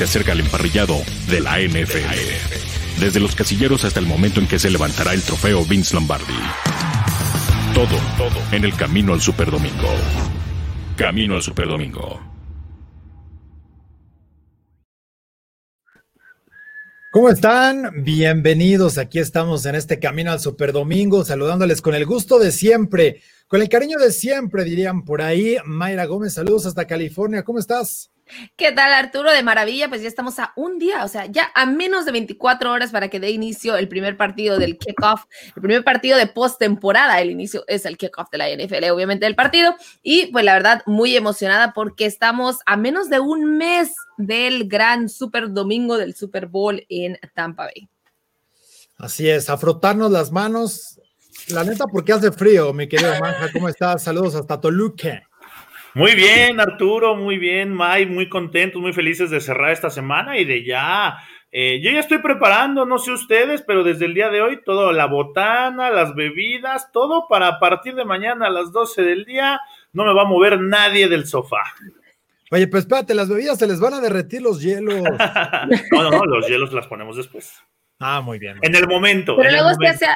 te acerca al emparrillado de la NFL. Desde los casilleros hasta el momento en que se levantará el trofeo Vince Lombardi. Todo, todo en el camino al Superdomingo. Camino al Superdomingo. ¿Cómo están? Bienvenidos. Aquí estamos en este camino al Superdomingo, saludándoles con el gusto de siempre, con el cariño de siempre, dirían por ahí. Mayra Gómez, saludos hasta California. ¿Cómo estás? ¿Qué tal, Arturo? De maravilla, pues ya estamos a un día, o sea, ya a menos de 24 horas para que dé inicio el primer partido del kickoff, el primer partido de postemporada. El inicio es el kickoff de la NFL, obviamente, del partido. Y pues la verdad, muy emocionada porque estamos a menos de un mes del gran Super Domingo del Super Bowl en Tampa Bay. Así es, a frotarnos las manos. La neta, porque hace frío, mi querido Manja. ¿Cómo estás? Saludos hasta Toluca. Muy bien, Arturo, muy bien, May, muy contentos, muy felices de cerrar esta semana y de ya. Eh, yo ya estoy preparando, no sé ustedes, pero desde el día de hoy, todo, la botana, las bebidas, todo para a partir de mañana a las 12 del día, no me va a mover nadie del sofá. Oye, pues espérate, las bebidas se les van a derretir los hielos. no, no, no, los hielos las ponemos después. Ah, muy bien. En el momento. Pero luego se hace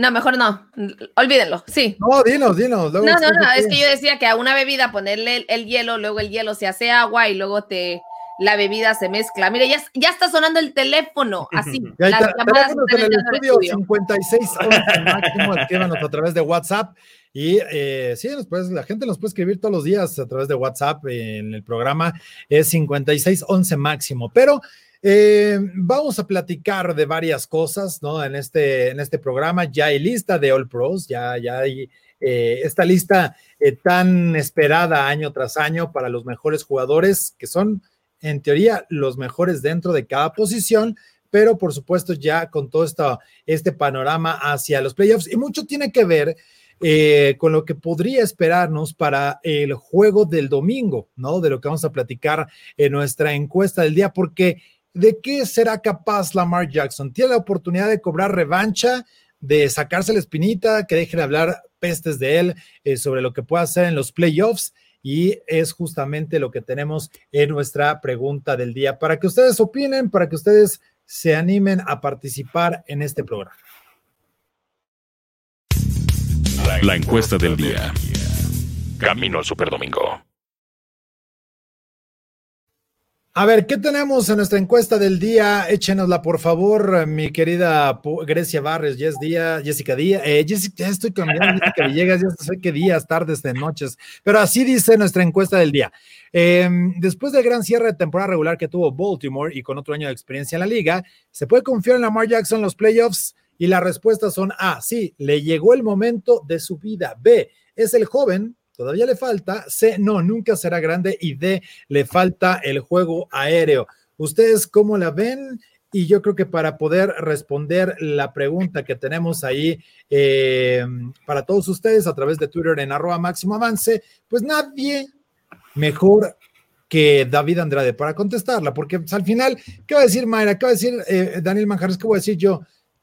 no, mejor no. Olvídenlo, sí. No, dinos, dinos. no, no, no, es que yo decía que a una bebida ponerle el, hielo, luego el hielo se hace agua y luego te la bebida se mezcla. Mire, ya, ya está sonando el teléfono, así. Ya las llamadas en el estudio, 56 máximo, escríbanos a través de WhatsApp. Y eh, sí, la gente nos puede escribir todos los días a través de WhatsApp en el programa, es 5611 máximo. Pero eh, vamos a platicar de varias cosas, ¿no? En este, en este programa ya hay lista de All Pros, ya, ya hay eh, esta lista eh, tan esperada año tras año para los mejores jugadores, que son en teoría los mejores dentro de cada posición, pero por supuesto ya con todo este panorama hacia los playoffs y mucho tiene que ver con lo que podría esperarnos para el juego del domingo, ¿no? De lo que vamos a platicar en nuestra encuesta del día, porque ¿De qué será capaz Lamar Jackson? ¿Tiene la oportunidad de cobrar revancha, de sacarse la espinita, que dejen de hablar pestes de él eh, sobre lo que pueda hacer en los playoffs? Y es justamente lo que tenemos en nuestra pregunta del día, para que ustedes opinen, para que ustedes se animen a participar en este programa. La encuesta del día. Camino al Superdomingo. A ver, ¿qué tenemos en nuestra encuesta del día? Échenosla, por favor, mi querida Grecia Barres, Jess Díaz, Jessica Díaz. Eh, Jessica, ya estoy cambiando, Jessica Villegas, ya sé qué días, tardes, de noches, pero así dice nuestra encuesta del día. Em, después del gran cierre de temporada regular que tuvo Baltimore y con otro año de experiencia en la liga, ¿se puede confiar en Lamar Jackson en los playoffs? Y las respuestas son A, sí, le llegó el momento de su vida. B, es el joven todavía le falta. C, no, nunca será grande. Y D, le falta el juego aéreo. ¿Ustedes cómo la ven? Y yo creo que para poder responder la pregunta que tenemos ahí eh, para todos ustedes a través de Twitter en arroba máximo avance, pues nadie mejor que David Andrade para contestarla, porque pues, al final, ¿qué va a decir Mayra? ¿Qué va a decir eh, Daniel Manjares? ¿Qué voy a decir yo?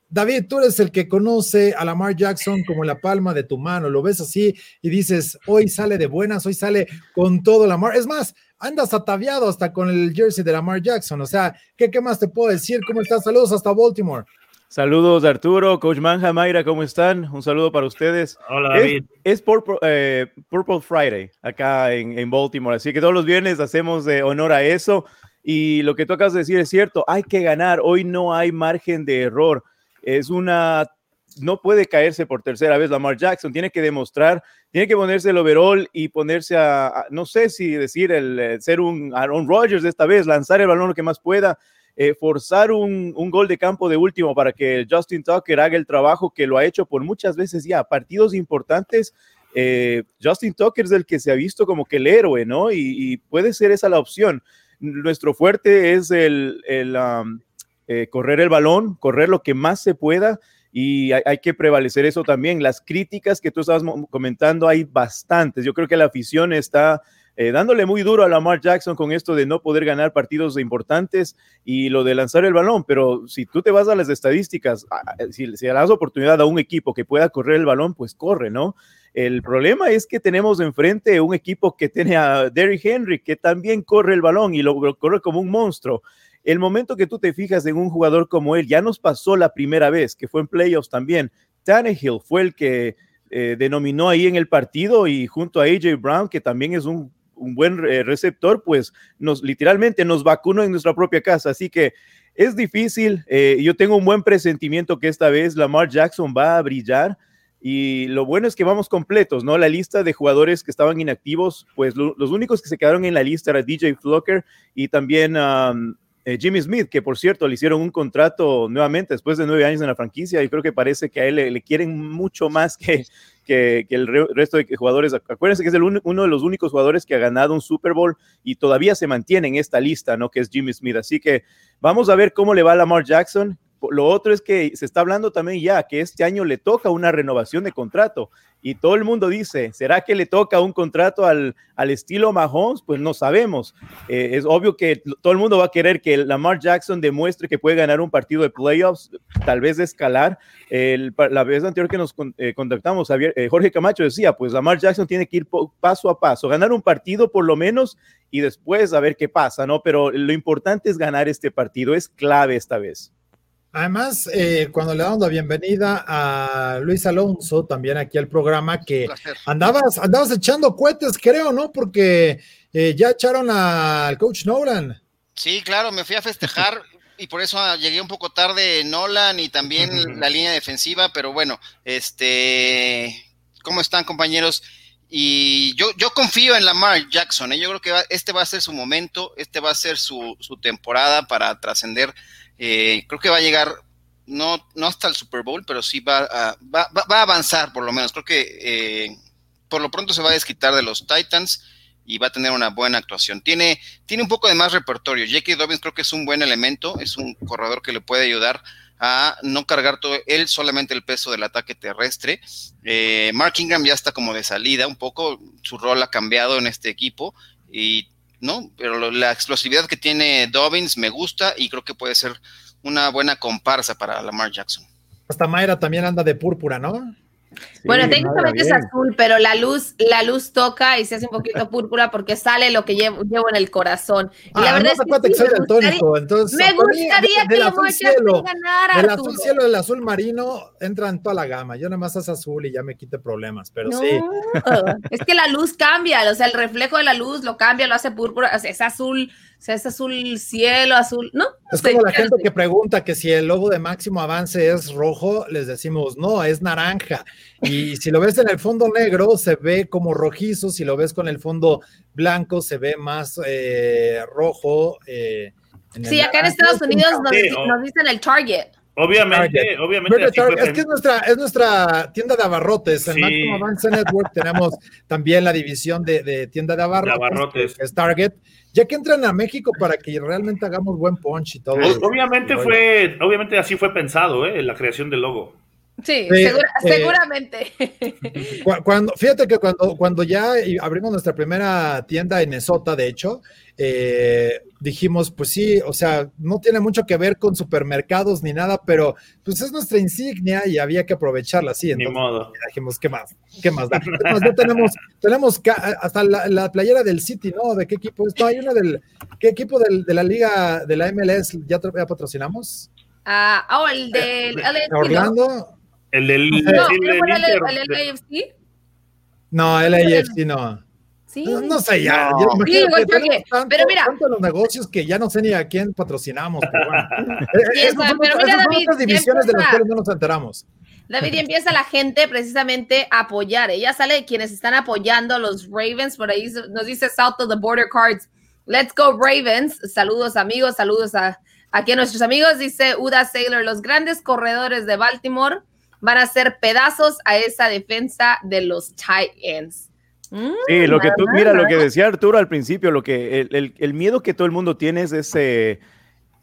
David, tú eres el que conoce a Lamar Jackson como la palma de tu mano, lo ves así y dices, hoy sale de buenas, hoy sale con todo Lamar. Es más, andas ataviado hasta con el jersey de Lamar Jackson. O sea, ¿qué, qué más te puedo decir? ¿Cómo estás? Saludos hasta Baltimore. Saludos Arturo, Coach Manja, Mayra, ¿cómo están? Un saludo para ustedes. Hola David. Es, Purple, eh, Purple, Friday acá en, en, Baltimore, así que todos los viernes hacemos de honor a eso. Y lo que tú acabas de decir es cierto, hay que ganar, hoy no hay margen de error es una no puede caerse por tercera vez Lamar Jackson, tiene que demostrar, tiene que ponerse el overall y ponerse a, no sé si decir, el, eh, ser un Aaron Rodgers esta vez, lanzar el balón lo que más pueda, eh, forzar un, gol de campo de último para que Justin Tucker haga el trabajo que lo ha hecho por muchas veces ya, partidos importantes. Eh, Justin Tucker es el que se ha visto como que el héroe, ¿no? Y, puede ser esa la opción. Nuestro fuerte es el, el um, eh, correr el balón, correr lo que más se pueda y hay, que prevalecer eso también. Las críticas que tú estabas comentando hay bastantes. Yo creo que la afición está eh, dándole muy duro a Lamar Jackson con esto de no poder ganar partidos importantes y lo de lanzar el balón, pero si tú te vas a las estadísticas, si, si das oportunidad a un equipo que pueda correr el balón, pues corre, ¿no? El problema es que tenemos enfrente un equipo que tiene a Derrick Henry, que también corre el balón y lo, corre como un monstruo. El momento que tú te fijas en un jugador como él, ya nos pasó la primera vez, que fue en playoffs también. Tannehill fue el que eh, denominó ahí en el partido y junto a AJ Brown, que también es un, buen eh, receptor, pues nos literalmente nos vacunó en nuestra propia casa. Así que es difícil. Eh, yo tengo un buen presentimiento que esta vez Lamar Jackson va a brillar. Y lo bueno es que vamos completos, ¿no? La lista de jugadores que estaban inactivos, pues los únicos que se quedaron en la lista era DJ Flocker y también eh, Jimmy Smith, que por cierto le hicieron un contrato nuevamente después de nueve años en la franquicia y creo que parece que a él le, quieren mucho más que, que, el resto de jugadores. Acuérdense que es el uno de los únicos jugadores que ha ganado un Super Bowl y todavía se mantiene en esta lista, ¿no? Que es Jimmy Smith. Así que vamos a ver cómo le va a Lamar Jackson. Lo otro es que se está hablando también ya que este año le toca una renovación de contrato y todo el mundo dice, ¿será que le toca un contrato al, al estilo Mahomes? Pues no sabemos. Eh, es obvio que todo el mundo va a querer que Lamar Jackson demuestre que puede ganar un partido de playoffs, tal vez de escalar. la vez anterior que nos eh, contactamos, eh, Jorge Camacho decía, pues Lamar Jackson tiene que ir paso a paso, ganar un partido por lo menos y después a ver qué pasa, ¿no? Pero lo importante es ganar este partido, es clave esta vez. Además, eh, cuando le damos la bienvenida a Luis Alonso, también aquí al programa, que andabas, andabas echando cohetes, creo, ¿no? Porque eh, ya echaron al coach Nolan. Sí, claro, me fui a festejar y por eso llegué un poco tarde Nolan y también la línea defensiva, pero bueno, este, ¿cómo están compañeros? Y yo, yo confío en Lamar Jackson, ¿eh? yo creo que este va a ser su momento, este va a ser su, su temporada para trascender eh, creo que va a llegar, no, no hasta el Super Bowl, pero sí va a, va, a avanzar por lo menos. Creo que eh, por lo pronto se va a desquitar de los Titans y va a tener una buena actuación. Tiene, tiene un poco de más repertorio. J.K. Dobbins creo que es un buen elemento, es un corredor que le puede ayudar a no cargar todo él solamente el peso del ataque terrestre. Eh, Mark Ingram ya está como de salida un poco, su rol ha cambiado en este equipo y ¿no? Pero la explosividad que tiene Dobbins me gusta y creo que puede ser una buena comparsa para Lamar Jackson. Hasta Mayra también anda de púrpura, ¿no? Bueno, técnicamente es azul, pero la luz, la luz toca y se hace un poquito púrpura porque sale lo que llevo, llevo en el corazón. Y ah, la verdad es que, me, gustaría, entonces, me gustaría que lo cielo, El azul cielo, el azul marino entra en toda la gama. Yo nada más es azul y ya me quite problemas, pero sí. Es que la luz cambia, o sea, el reflejo de la luz lo cambia, lo hace púrpura, o sea, es azul o sea, es azul cielo, azul, ¿no? Es como la gente que pregunta que si el logo de máximo avance es rojo, les decimos, no, es naranja. Y si lo ves en el fondo negro, se ve como rojizo, si lo ves con el fondo blanco, se ve más eh, rojo. Eh, sí, acá en Estados Unidos nos, dicen el Target. Obviamente, obviamente. es que es nuestra, es nuestra tienda de abarrotes. En Máximo Avance Network tenemos también la división de, tienda de abarrotes, es Target ya que entran a México para que realmente hagamos buen punch y todo. Obviamente fue, obviamente así fue pensado, ¿eh? La creación del logo. Sí, eh, seguramente. Cuando, fíjate que cuando, cuando ya abrimos nuestra primera tienda en Esota, de hecho, eh, dijimos, pues sí, o sea, no tiene mucho que ver con supermercados ni nada, pero pues es nuestra insignia y había que aprovecharla así. Entonces, ni modo. Dijimos, ¿qué más? ¿Qué más da? tenemos, tenemos hasta la, playera del City, ¿no? ¿De qué equipo es? No, hay una del, ¿qué equipo de la liga de la MLS ya, patrocinamos? Ah, oh, el del Orlando. El del. No, el, el, LAFC? No, el LAFC no. Sí. No, sé ya. pero mira. Tanto los negocios que ya no sé ni a quién patrocinamos. Pero bueno. sí, pero mira, David, divisiones de las cuales no nos enteramos. David, y empieza la gente precisamente a apoyar. Ella sale de quienes están apoyando a los Ravens. Por ahí nos dice South of the Border Cards. Let's go Ravens. Saludos amigos, saludos a aquí a nuestros amigos. Dice Uda Sailor, los grandes corredores de Baltimore van a hacer pedazos a esa defensa de los Titans. Mm, sí, lo que tú, mira, lo que decía Arturo al principio, lo que el, el, miedo que todo el mundo tiene es ese,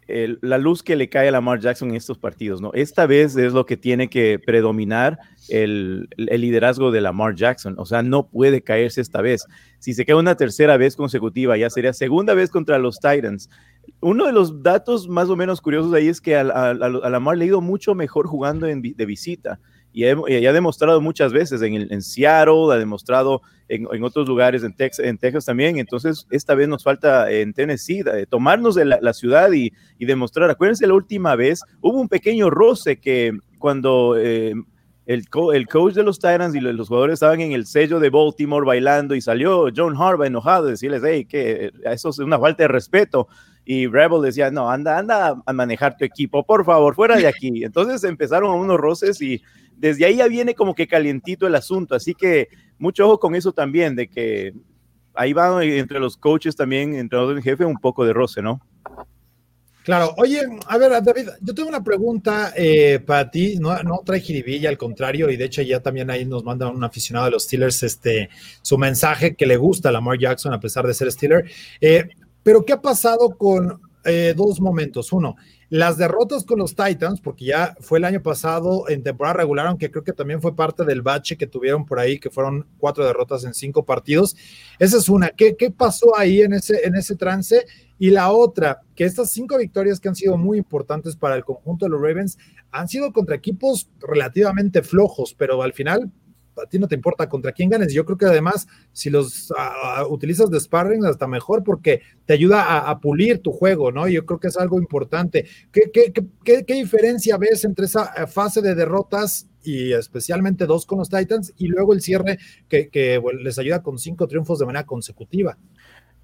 la luz que le cae a Lamar Jackson en estos partidos, ¿no? Esta vez es lo que tiene que predominar el, el, liderazgo de Lamar Jackson, o sea, no puede caerse esta vez. Si se cae una tercera vez consecutiva, ya sería segunda vez contra los Titans. Uno de los datos más o menos curiosos ahí es que a, a, a Lamar le ha ido mucho mejor jugando en, de visita. Y, ha demostrado muchas veces en, en Seattle, ha demostrado en, otros lugares, en, en, Texas también. Entonces, esta vez nos falta en Tennessee tomarnos de la, ciudad y, demostrar. Acuérdense, la última vez hubo un pequeño roce que cuando eh, el, el, coach de los Titans y los jugadores estaban en el sello de Baltimore bailando y salió John Harbaugh enojado, decirles, hey, que eso es una falta de respeto. Y Rebel decía, no, anda, anda a manejar tu equipo, por favor, fuera de aquí. Entonces empezaron unos roces y desde ahí ya viene como que calientito el asunto. Así que mucho ojo con eso también, de que ahí va entre los coaches también, entre los jefe, un poco de roce, ¿no? Claro, oye, a ver, David, yo tengo una pregunta eh, para ti, no, no trae jiribilla, al contrario, y de hecho ya también ahí nos manda un aficionado de los Steelers este, su mensaje que le gusta a Lamar Jackson a pesar de ser Steeler. Eh, pero, ¿qué ha pasado con eh, dos momentos? Uno, las derrotas con los Titans, porque ya fue el año pasado en temporada regular, aunque creo que también fue parte del bache que tuvieron por ahí, que fueron cuatro derrotas en cinco partidos. Esa es una. ¿Qué, qué pasó ahí en ese, en ese trance? Y la otra, que estas cinco victorias que han sido muy importantes para el conjunto de los Ravens han sido contra equipos relativamente flojos, pero al final a ti no te importa contra quién ganes. Yo creo que además, si los utilizas de sparring, hasta mejor porque te ayuda a, pulir tu juego, ¿no? Yo creo que es algo importante. ¿Qué, qué, qué, qué diferencia ves entre esa eh, fase de derrotas y especialmente dos con los Titans y luego el cierre que les ayuda con cinco triunfos de manera consecutiva?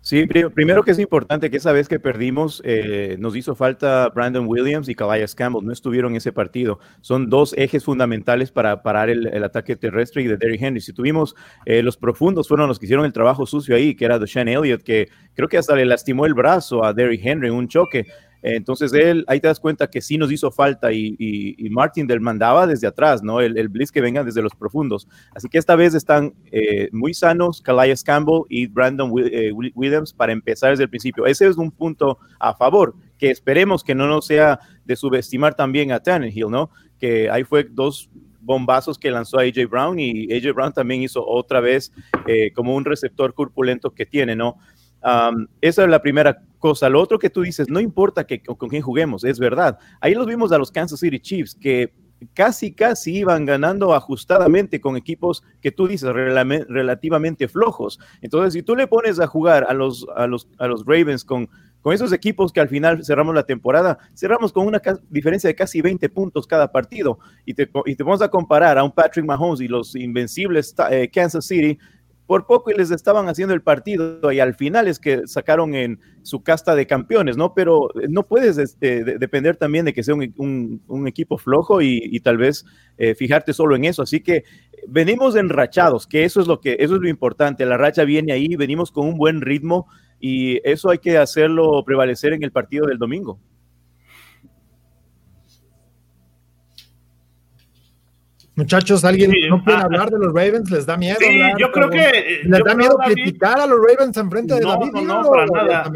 Sí, primero que es importante que esa vez que perdimos eh, nos hizo falta Brandon Williams y Calais Campbell, no estuvieron en ese partido. Son dos ejes fundamentales para parar el, ataque terrestre y de Derrick Henry. Si tuvimos eh, los profundos, fueron los que hicieron el trabajo sucio ahí, que era Deshaun Elliott, que creo que hasta le lastimó el brazo a Derrick Henry en un choque. Entonces él, ahí te das cuenta que sí nos hizo falta y, Martin del mandaba desde atrás, ¿no? El, el, blitz que venga desde los profundos. Así que esta vez están eh, muy sanos Calais Campbell y Brandon eh, Williams para empezar desde el principio. Ese es un punto a favor, que esperemos que no nos sea de subestimar también a Tannehill, ¿no? Que ahí fue dos bombazos que lanzó a AJ Brown y AJ Brown también hizo otra vez eh, como un receptor corpulento que tiene, ¿no? Esa es la primera cosa. Lo otro que tú dices, no importa que, con, quién juguemos, es verdad. Ahí los vimos a los Kansas City Chiefs que casi, casi iban ganando ajustadamente con equipos que tú dices relativamente flojos. Entonces, si tú le pones a jugar a los, a los, a los Ravens con, con esos equipos que al final cerramos la temporada, cerramos con una diferencia de casi 20 puntos cada partido y te, y te vamos a comparar a un Patrick Mahomes y los invencibles eh, Kansas City, por poco y les estaban haciendo el partido y al final es que sacaron en su casta de campeones, ¿no? Pero eh, no puedes este, depender también de que sea un, equipo flojo y, tal vez eh, fijarte solo en eso. Así que venimos enrachados, que eso es lo que eso es lo importante. La racha viene ahí, venimos con un buen ritmo y eso hay que hacerlo prevalecer en el partido del domingo. Muchachos, ¿alguien no puede hablar de los Ravens? ¿Les da miedo? Sí, yo creo que. ¿Les da miedo criticar a los Ravens en frente de David? No, no, para nada.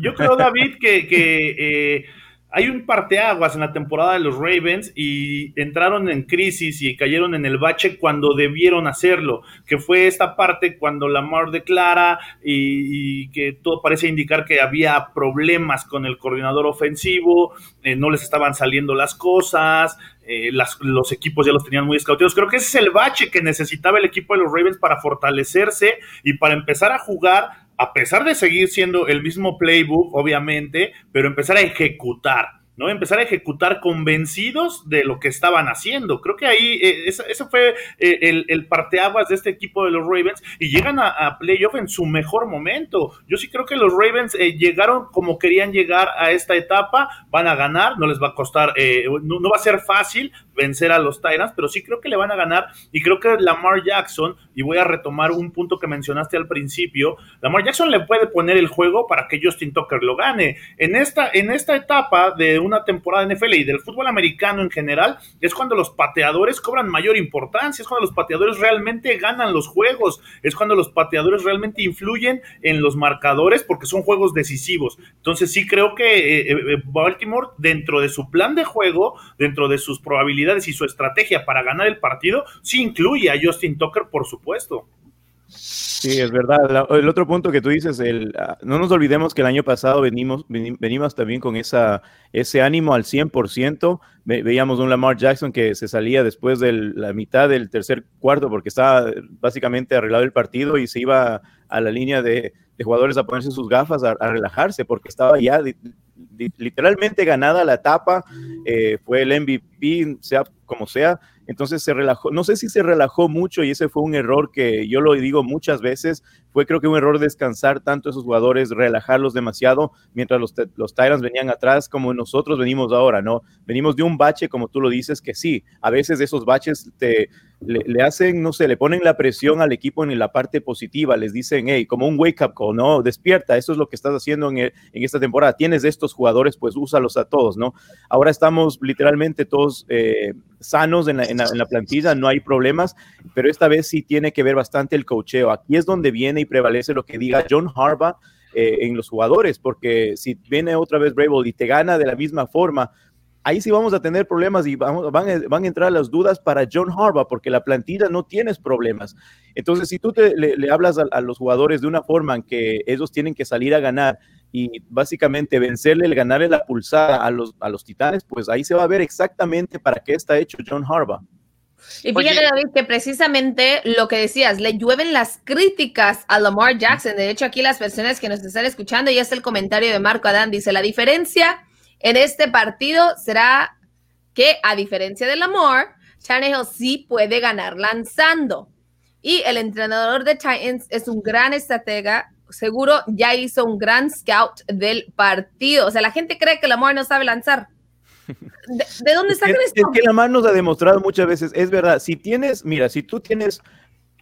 Yo creo, David, que, que eh, hay un parteaguas en la temporada de los Ravens y entraron en crisis y cayeron en el bache cuando debieron hacerlo, que fue esta parte cuando Lamar declara y, que todo parece indicar que había problemas con el coordinador ofensivo, eh, no les estaban saliendo las cosas, eh, los equipos ya los tenían muy escauteados. Creo que ese es el bache que necesitaba el equipo de los Ravens para fortalecerse y para empezar a jugar a pesar de seguir siendo el mismo playbook, obviamente, pero empezar a ejecutar. ¿No? Empezar a ejecutar convencidos de lo que estaban haciendo. Creo que ahí eh, ese, fue eh, el, el, parteaguas de este equipo de los Ravens y llegan a, playoff en su mejor momento. Yo sí creo que los Ravens eh, llegaron como querían llegar a esta etapa, van a ganar, no les va a costar, no, no, va a ser fácil vencer a los Tyrants, pero sí creo que le van a ganar y creo que Lamar Jackson, y voy a retomar un punto que mencionaste al principio, Lamar Jackson le puede poner el juego para que Justin Tucker lo gane. En esta, en esta etapa de una temporada de NFL y del fútbol americano en general, es cuando los pateadores cobran mayor importancia, es cuando los pateadores realmente ganan los juegos, es cuando los pateadores realmente influyen en los marcadores porque son juegos decisivos. Entonces sí creo que eh, eh, Baltimore, dentro de su plan de juego, dentro de sus probabilidades y su estrategia para ganar el partido, sí incluye a Justin Tucker, por supuesto. Sí, es verdad. el otro punto que tú dices, el, ah, no nos olvidemos que el año pasado venimos, venimos también con esa, ese ánimo al 100%. veíamos un Lamar Jackson que se salía después de la mitad del tercer cuarto porque estaba básicamente arreglado el partido y se iba a la línea de, jugadores a ponerse sus gafas, a, relajarse porque estaba ya literalmente ganada la etapa. Eh, fue el MVP, sea como sea entonces se relajó, no sé si se relajó mucho y ese fue un error que yo lo digo muchas veces, fue creo que un error descansar tanto a esos jugadores, relajarlos demasiado, mientras los, los Tyrants venían atrás como nosotros venimos ahora, ¿no? Venimos de un bache, como tú lo dices, que sí, a veces esos baches te, le, hacen, no sé, le ponen la presión al equipo en la parte positiva, les dicen, hey, como un wake up call, ¿no? Despierta, eso es lo que estás haciendo en, en esta temporada, tienes estos jugadores, pues úsalos a todos, ¿no? Ahora estamos literalmente todos eh, sanos en la, en, la, plantilla, no hay problemas, pero esta vez sí tiene que ver bastante el cocheo. Aquí es donde viene y prevalece lo que diga John Harbaugh eh, en los jugadores, porque si viene otra vez Brable y te gana de la misma forma, ahí sí vamos a tener problemas y vamos, van, a, van a entrar las dudas para John Harbaugh, porque la plantilla no tienes problemas. Entonces, si tú le, hablas a, los jugadores de una forma en que ellos tienen que salir a ganar y básicamente vencerle, el ganarle la pulsada a los, a los titanes, pues ahí se va a ver exactamente para qué está hecho John Harbaugh. Y fíjate, David, que precisamente lo que decías, le llueven las críticas a Lamar Jackson. De hecho, aquí las personas que nos están escuchando, y es el comentario de Marco Adán, dice, la diferencia en este partido será que, a diferencia del amor, Tannehill sí puede ganar lanzando. Y el entrenador de Titans es un gran estratega, seguro ya hizo un gran scout del partido. O sea, la gente cree que Lamar no sabe lanzar. ¿De, dónde sacan esto? Es que Lamar nos ha demostrado muchas veces, es verdad, si tienes, mira, si tú tienes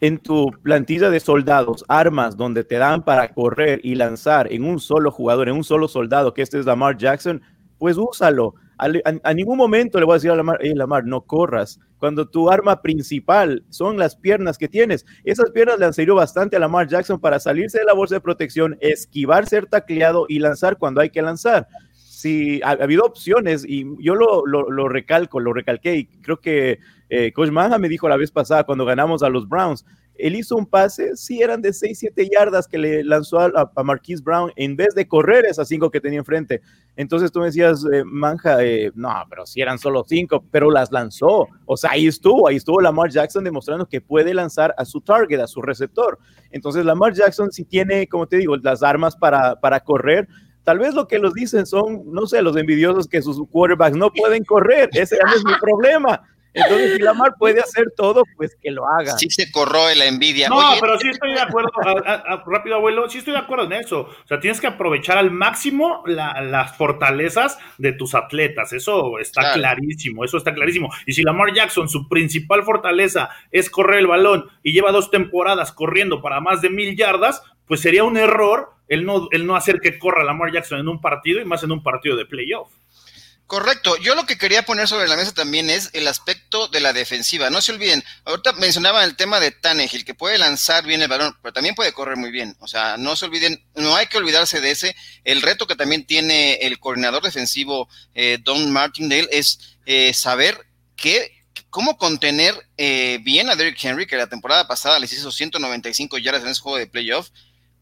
en tu plantilla de soldados armas donde te dan para correr y lanzar en un solo jugador, en un solo soldado, que este es Lamar Jackson, pues úsalo. A, ningún momento le voy a decir a Lamar, hey Lamar, no corras. Cuando tu arma principal son las piernas que tienes, esas piernas le han servido bastante a Lamar Jackson para salirse de la bolsa de protección, esquivar ser tacleado y lanzar cuando hay que lanzar. Si ha, habido opciones y yo lo, lo, recalco, lo recalqué y creo que eh, Coach Manja me dijo la vez pasada cuando ganamos a los Browns, él hizo un pase, sí eran de 6, 7 yardas que le lanzó a, a, Marquise Brown en vez de correr esas 5 que tenía enfrente. Entonces tú me decías, eh, Manja, eh, no, pero si eran solo 5, pero las lanzó. O sea, ahí estuvo, ahí estuvo Lamar Jackson demostrando que puede lanzar a su target, a su receptor. Entonces Lamar Jackson sí tiene, como te digo, las armas para, para correr. Tal vez lo que los dicen son, no sé, los envidiosos que sus quarterbacks no pueden correr. Ese es mi problema. Entonces, si Lamar puede hacer todo, pues que lo haga. Sí se corroe la envidia. No, pero sí estoy de acuerdo, rápido abuelo, sí estoy de acuerdo en eso. O sea, tienes que aprovechar al máximo las fortalezas de tus atletas. Eso está clarísimo, eso está clarísimo. Y si Lamar Jackson, su principal fortaleza es correr el balón y lleva dos temporadas corriendo para más de mil yardas, pues sería un error el no, el no hacer que corra Lamar Jackson en un partido y más en un partido de playoff. Correcto. Yo lo que quería poner sobre la mesa también es el aspecto de la defensiva. No se olviden, ahorita mencionaba el tema de Tannehill, que puede lanzar bien el balón, pero también puede correr muy bien. O sea, no se olviden, no hay que olvidarse de ese. El reto que también tiene el coordinador defensivo eh, Don Martindale es eh, saber qué, cómo contener eh, bien a Derrick Henry, que la temporada pasada les hizo 195 yardas en ese juego de playoff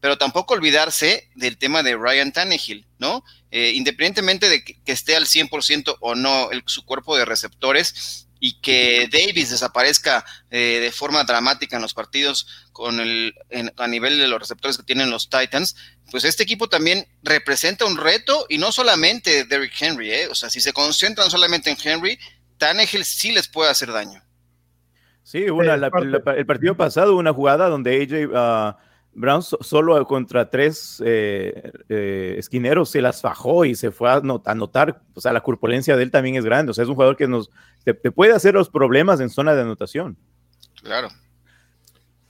pero tampoco olvidarse del tema de Ryan Tannehill, ¿no? Eh, independientemente de que, esté al 100% o no su cuerpo de receptores y que Davis desaparezca eh, de forma dramática en los partidos con el, a nivel de los receptores que tienen los Titans, pues este equipo también representa un reto y no solamente Derrick Henry, ¿eh? o sea, si se concentran solamente en Henry, Tannehill sí les puede hacer daño. Sí, el partido pasado una jugada donde AJ... Ah, Brown solo contra tres eh, eh, esquineros se las fajó y se fue a anotar. O sea, la corpulencia de él también es grande. O sea, es un jugador que nos te, puede hacer los problemas en zona de anotación. Claro.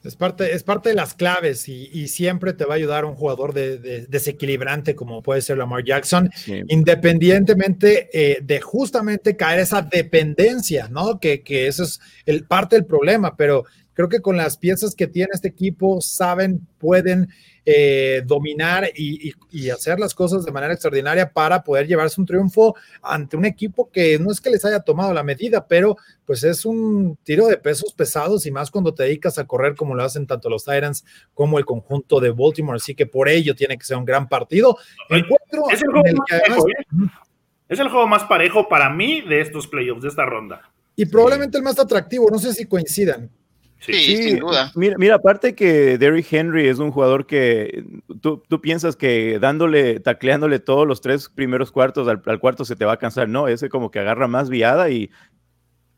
Es parte, es parte de las claves y, siempre te va a ayudar un jugador de, desequilibrante como puede ser Lamar Jackson, independientemente eh, de justamente caer esa dependencia, ¿no? Que, que eso es el, parte del problema, pero creo que con las piezas que tiene este equipo, saben, pueden eh, dominar y, hacer las cosas de manera extraordinaria para poder llevarse un triunfo ante un equipo que no es que les haya tomado la medida, pero pues es un tiro de pesos pesados y más cuando te dedicas a correr como lo hacen tanto los Titans como el conjunto de Baltimore. Así que por ello tiene que ser un gran partido. es, el juego más parejo para mí de estos playoffs, de esta ronda. Y probablemente el más atractivo, no sé si coincidan. Sí, sin duda. Mira, mira, aparte que Derrick Henry es un jugador que tú, tú, piensas que dándole, tacleándole todos los tres primeros cuartos al, cuarto se te va a cansar. No, ese como que agarra más viada y,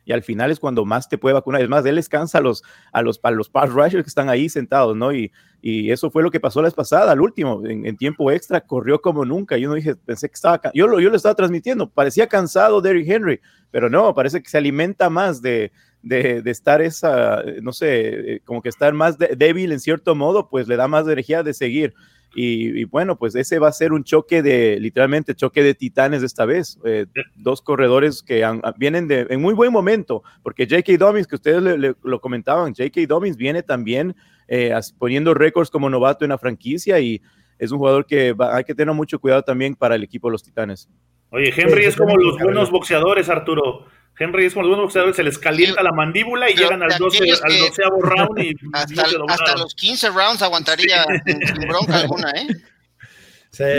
y al final es cuando más te puede vacunar. Es más, él descansa a los, a los, a los pass rushers que están ahí sentados, ¿no? Y, y eso fue lo que pasó la vez pasada, al último, en, tiempo extra, corrió como nunca. Yo no dije, pensé que estaba, yo lo, yo lo estaba transmitiendo, parecía cansado Derrick Henry, pero no, parece que se alimenta más de de, estar esa, no sé, eh, como que estar más débil en cierto modo, pues le da más energía de seguir. Y, bueno, pues ese va a ser un choque de, literalmente, choque de titanes esta vez. Eh, dos corredores que vienen de, en muy buen momento, porque J.K. Dobbins, que ustedes le, lo comentaban, J.K. Dobbins viene también eh, poniendo récords como novato en la franquicia y es un jugador que hay que tener mucho cuidado también para el equipo de los titanes. Oye, Henry es como los buenos boxeadores, Arturo. Henry es como los boxeadores, se les calienta la mandíbula y llegan al, 12, al 12 round y hasta, los 15 rounds aguantaría sin, bronca alguna, ¿eh?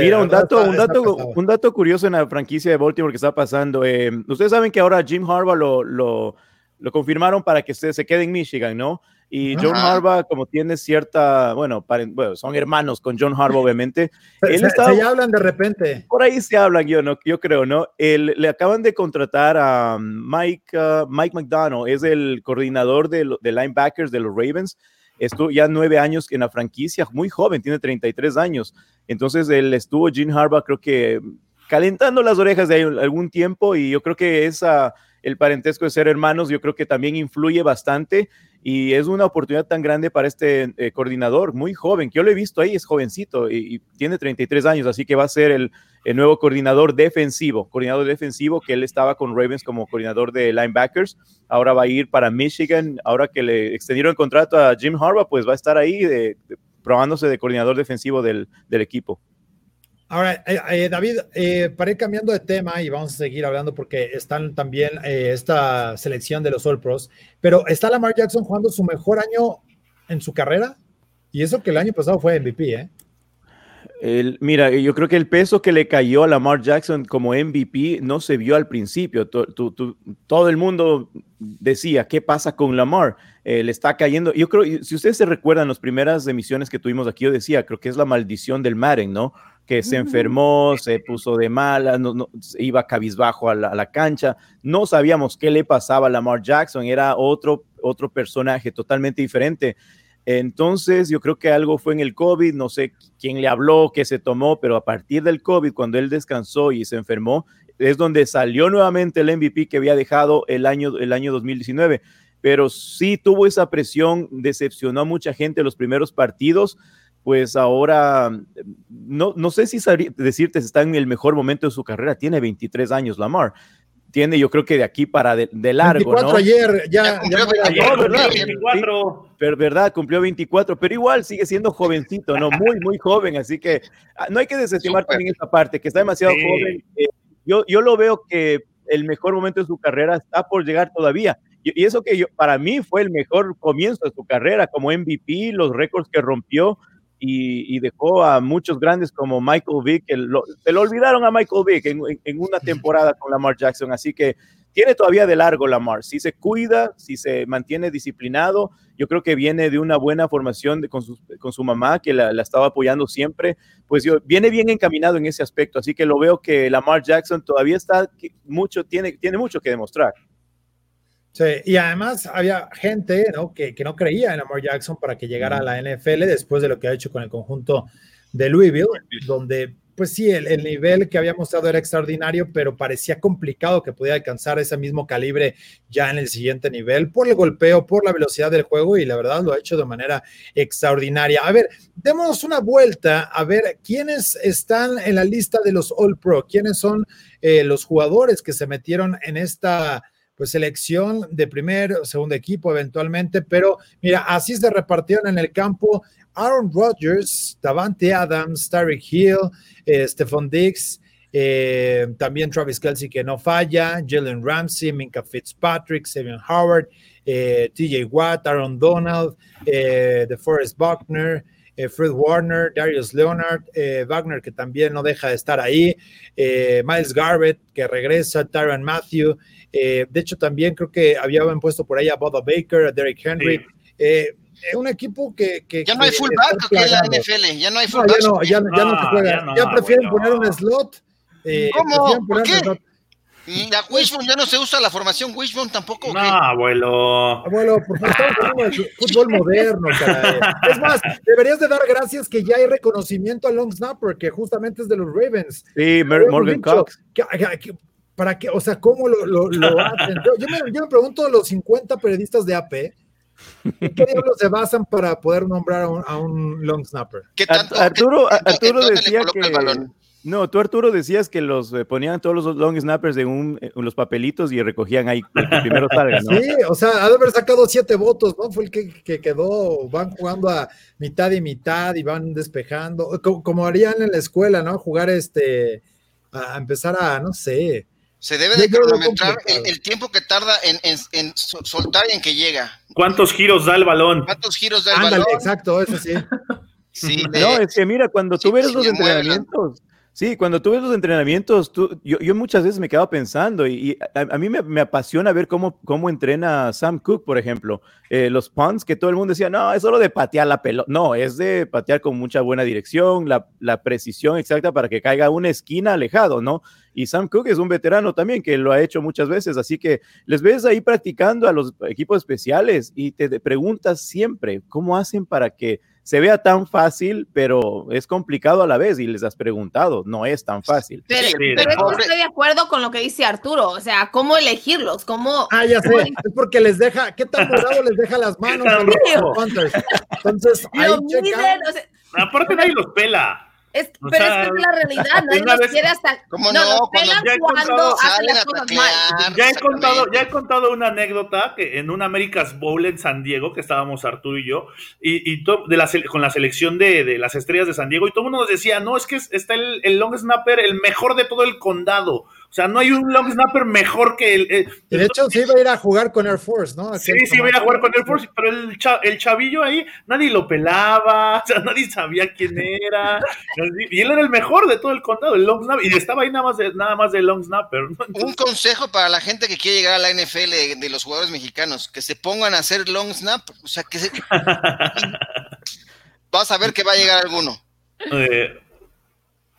Mira, un dato, un, dato, un dato curioso en la franquicia de Baltimore que está pasando. Eh, ustedes saben que ahora Jim Harbaugh lo, lo, lo confirmaron para que se, se quede en Michigan, ¿no? Y John Harbaugh, como tiene cierta, bueno, bueno, son hermanos con John Harbaugh, obviamente. él se, estaba, hablan de repente. Por ahí se hablan, yo, no, yo creo, ¿no? le acaban de contratar a Mike, uh, Mike McDonald, es el coordinador de, de linebackers de los Ravens. Estuvo ya nueve años en la franquicia, muy joven, tiene 33 años. Entonces, él estuvo, Jim Harbaugh, creo que calentando las orejas de ahí algún tiempo y yo creo que esa el parentesco de ser hermanos, yo creo que también influye bastante y es una oportunidad tan grande para este eh, coordinador, muy joven, que yo lo he visto ahí, es jovencito y, tiene 33 años, así que va a ser el, nuevo coordinador defensivo, coordinador defensivo, que él estaba con Ravens como coordinador de linebackers, ahora va a ir para Michigan, ahora que le extendieron el contrato a Jim Harbaugh, pues va a estar ahí probándose de coordinador defensivo del equipo. Ahora, eh, eh, David, eh, para ir cambiando de tema y vamos a seguir hablando porque están también esta selección de los All Pros, pero está Lamar Jackson jugando su mejor año en su carrera y eso que el año pasado fue MVP, ¿eh? mira, yo creo que el peso que le cayó a Lamar Jackson como MVP no se vio al principio. todo el mundo decía, ¿qué pasa con Lamar? le está cayendo. Yo creo, si ustedes se recuerdan las primeras emisiones que tuvimos aquí, yo decía, creo que es la maldición del Madden, ¿no? Que se enfermó, se puso de mala, no, iba cabizbajo a la, cancha. No sabíamos qué le pasaba a Lamar Jackson, era otro, otro personaje totalmente diferente. Entonces, yo creo que algo fue en el COVID, no sé quién le habló, qué se tomó, pero a partir del COVID, cuando él descansó y se enfermó, es donde salió nuevamente el MVP que había dejado el año, el año 2019. Pero sí tuvo esa presión, decepcionó a mucha gente en los primeros partidos pues ahora no, no sé si decirte si está en el mejor momento de su carrera, tiene 23 años Lamar. Tiene, yo creo que de aquí para de, largo. 24 ayer, ya, cumplió 24. Pero, verdad, cumplió 24, pero igual sigue siendo jovencito, ¿no? Muy, muy joven, así que ah, no hay que desestimar también esa parte, que está demasiado joven. Eh, yo, yo lo veo que el mejor momento de su carrera está por llegar todavía. Y, y eso que yo, para mí fue el mejor comienzo de su carrera como MVP, los récords que rompió, y, dejó a muchos grandes como Michael Vick, que se lo olvidaron a Michael Vick en, una temporada con Lamar Jackson, así que tiene todavía de largo Lamar. Si se cuida, si se mantiene disciplinado, yo creo que viene de una buena formación con, su, con, su, mamá, que la, estaba apoyando siempre, pues yo, viene bien encaminado en ese aspecto, así que lo veo que Lamar Jackson todavía está mucho, tiene, tiene mucho que demostrar. Sí, y además había gente ¿no? Que, que, no creía en Lamar Jackson para que llegara a la NFL después de lo que ha hecho con el conjunto de Louisville, donde pues sí, el, el, nivel que había mostrado era extraordinario, pero parecía complicado que pudiera alcanzar ese mismo calibre ya en el siguiente nivel por el golpeo, por la velocidad del juego y la verdad lo ha hecho de manera extraordinaria. A ver, demos una vuelta a ver quiénes están en la lista de los All Pro, quiénes son eh, los jugadores que se metieron en esta pues selección de primer o segundo equipo eventualmente, pero mira, así se repartieron en el campo Aaron Rodgers, Davante Adams, Tyreek Hill, eh, Stephon Diggs, eh, también Travis Kelsey que no falla, Jalen Ramsey, Minka Fitzpatrick, Savion Howard, eh, TJ Watt, Aaron Donald, eh, DeForest Buckner, Fred Warner, Darius Leonard, Wagner, que también no deja de estar ahí, Miles Garrett, que regresa, Tyron Matthew, eh, de hecho también creo que habían puesto por ahí a Boda Baker, a Derrick Henry, Sí. eh, es un equipo que... que Ya no hay fullback que en la. NFL, ya no hay No, fullback. ya no, ya, no- ya no se No, juega. ya Ya, no, prefieren poner un slot. eh, ¿Cómo? ¿Por qué? slot. La Wishbone ya no se usa la formación Wishbone tampoco. ¿o No, abuelo. Abuelo, por favor, estamos hablando de fútbol moderno, caray. Es más, deberías de dar gracias que ya hay reconocimiento al long snapper, que justamente es de los Ravens. Sí, Morgan dicho Cox. Para que, o sea, ¿cómo lo, lo- lo hacen? Yo, yo me, yo me pregunto a los 50 periodistas de AP, ¿en qué diablos se basan para poder nombrar a un, a un long snapper? ¿Qué tanto? Arturo, qué- Arturo decía que balón? no, tú Arturo decías que los eh, ponían todos los long snappers en, un, en los papelitos y recogían ahí el que primero salga, ¿no? Sí, o sea, ha de haber sacado siete votos, ¿no? Fue el que, que quedó, van jugando a mitad y mitad y van despejando, como, como harían en la escuela, ¿no? Jugar este, a, a empezar a, no sé. Se debe de cronometrar el, tiempo que tarda en, en- en so- soltar y en que llega. ¿Cuántos giros da el balón? ¿Cuántos giros da el Ándale, balón? exacto, eso sí. Sí, de- No, es que mira, cuando tú Sí, ves sí, los entrenamientos, sí, cuando tú ves los entrenamientos, tú, yo, yo muchas veces me quedaba pensando y, y a, a mí me, me apasiona ver cómo, cómo entrena Sam Cook, por ejemplo, Eh, los punts que todo el mundo decía, no, es solo de patear la pelota, no, es de patear con mucha buena dirección, la, la precisión exacta para que caiga una esquina alejado, ¿no? Y Sam Cook es un veterano también que lo ha hecho muchas veces, así que les ves ahí practicando a los equipos especiales y te preguntas siempre cómo hacen para que se vea tan fácil, pero es complicado a la vez y les has preguntado, no es tan fácil. Pero, Sí, pero es que pobre- estoy de acuerdo con lo que dice Arturo. O sea, ¿cómo elegirlos? ¿Cómo? Ah, ya sé, es porque les deja, ¿qué tan morado les deja las manos? Entonces, ahí miden, o sea, Aparte nadie los pela. Es- O pero sea, es que es la realidad, nadie vez- quiere hasta. ¿Cómo no, no? Cuando ya he cuando contado, hacen salen las a cosas mal. taclear. Ya he contado, ya he contado una anécdota que en un America's Bowl en San Diego, que estábamos Arturo y yo, y, y to- de la, con la selección de, de las estrellas de San Diego, y todo el mundo nos decía, no, es que es- está el, el long snapper, el mejor de todo el condado. O sea, no hay un long snapper mejor que el... de hecho, sí iba a ir a jugar con Air Force, ¿no? Sí, Aquel sí, voy a jugar con Air Force. Pero el, cha- el chavillo ahí, nadie lo pelaba, o sea, nadie sabía quién era. Y él era el mejor de todo el condado, el long snapper, y estaba ahí nada más de, nada más de long snapper. ¿no? Un consejo para la gente que quiere llegar a la NFL de, de los jugadores mexicanos, que se pongan a hacer long snap, o sea, que se... Vas a ver que va a llegar alguno. eh,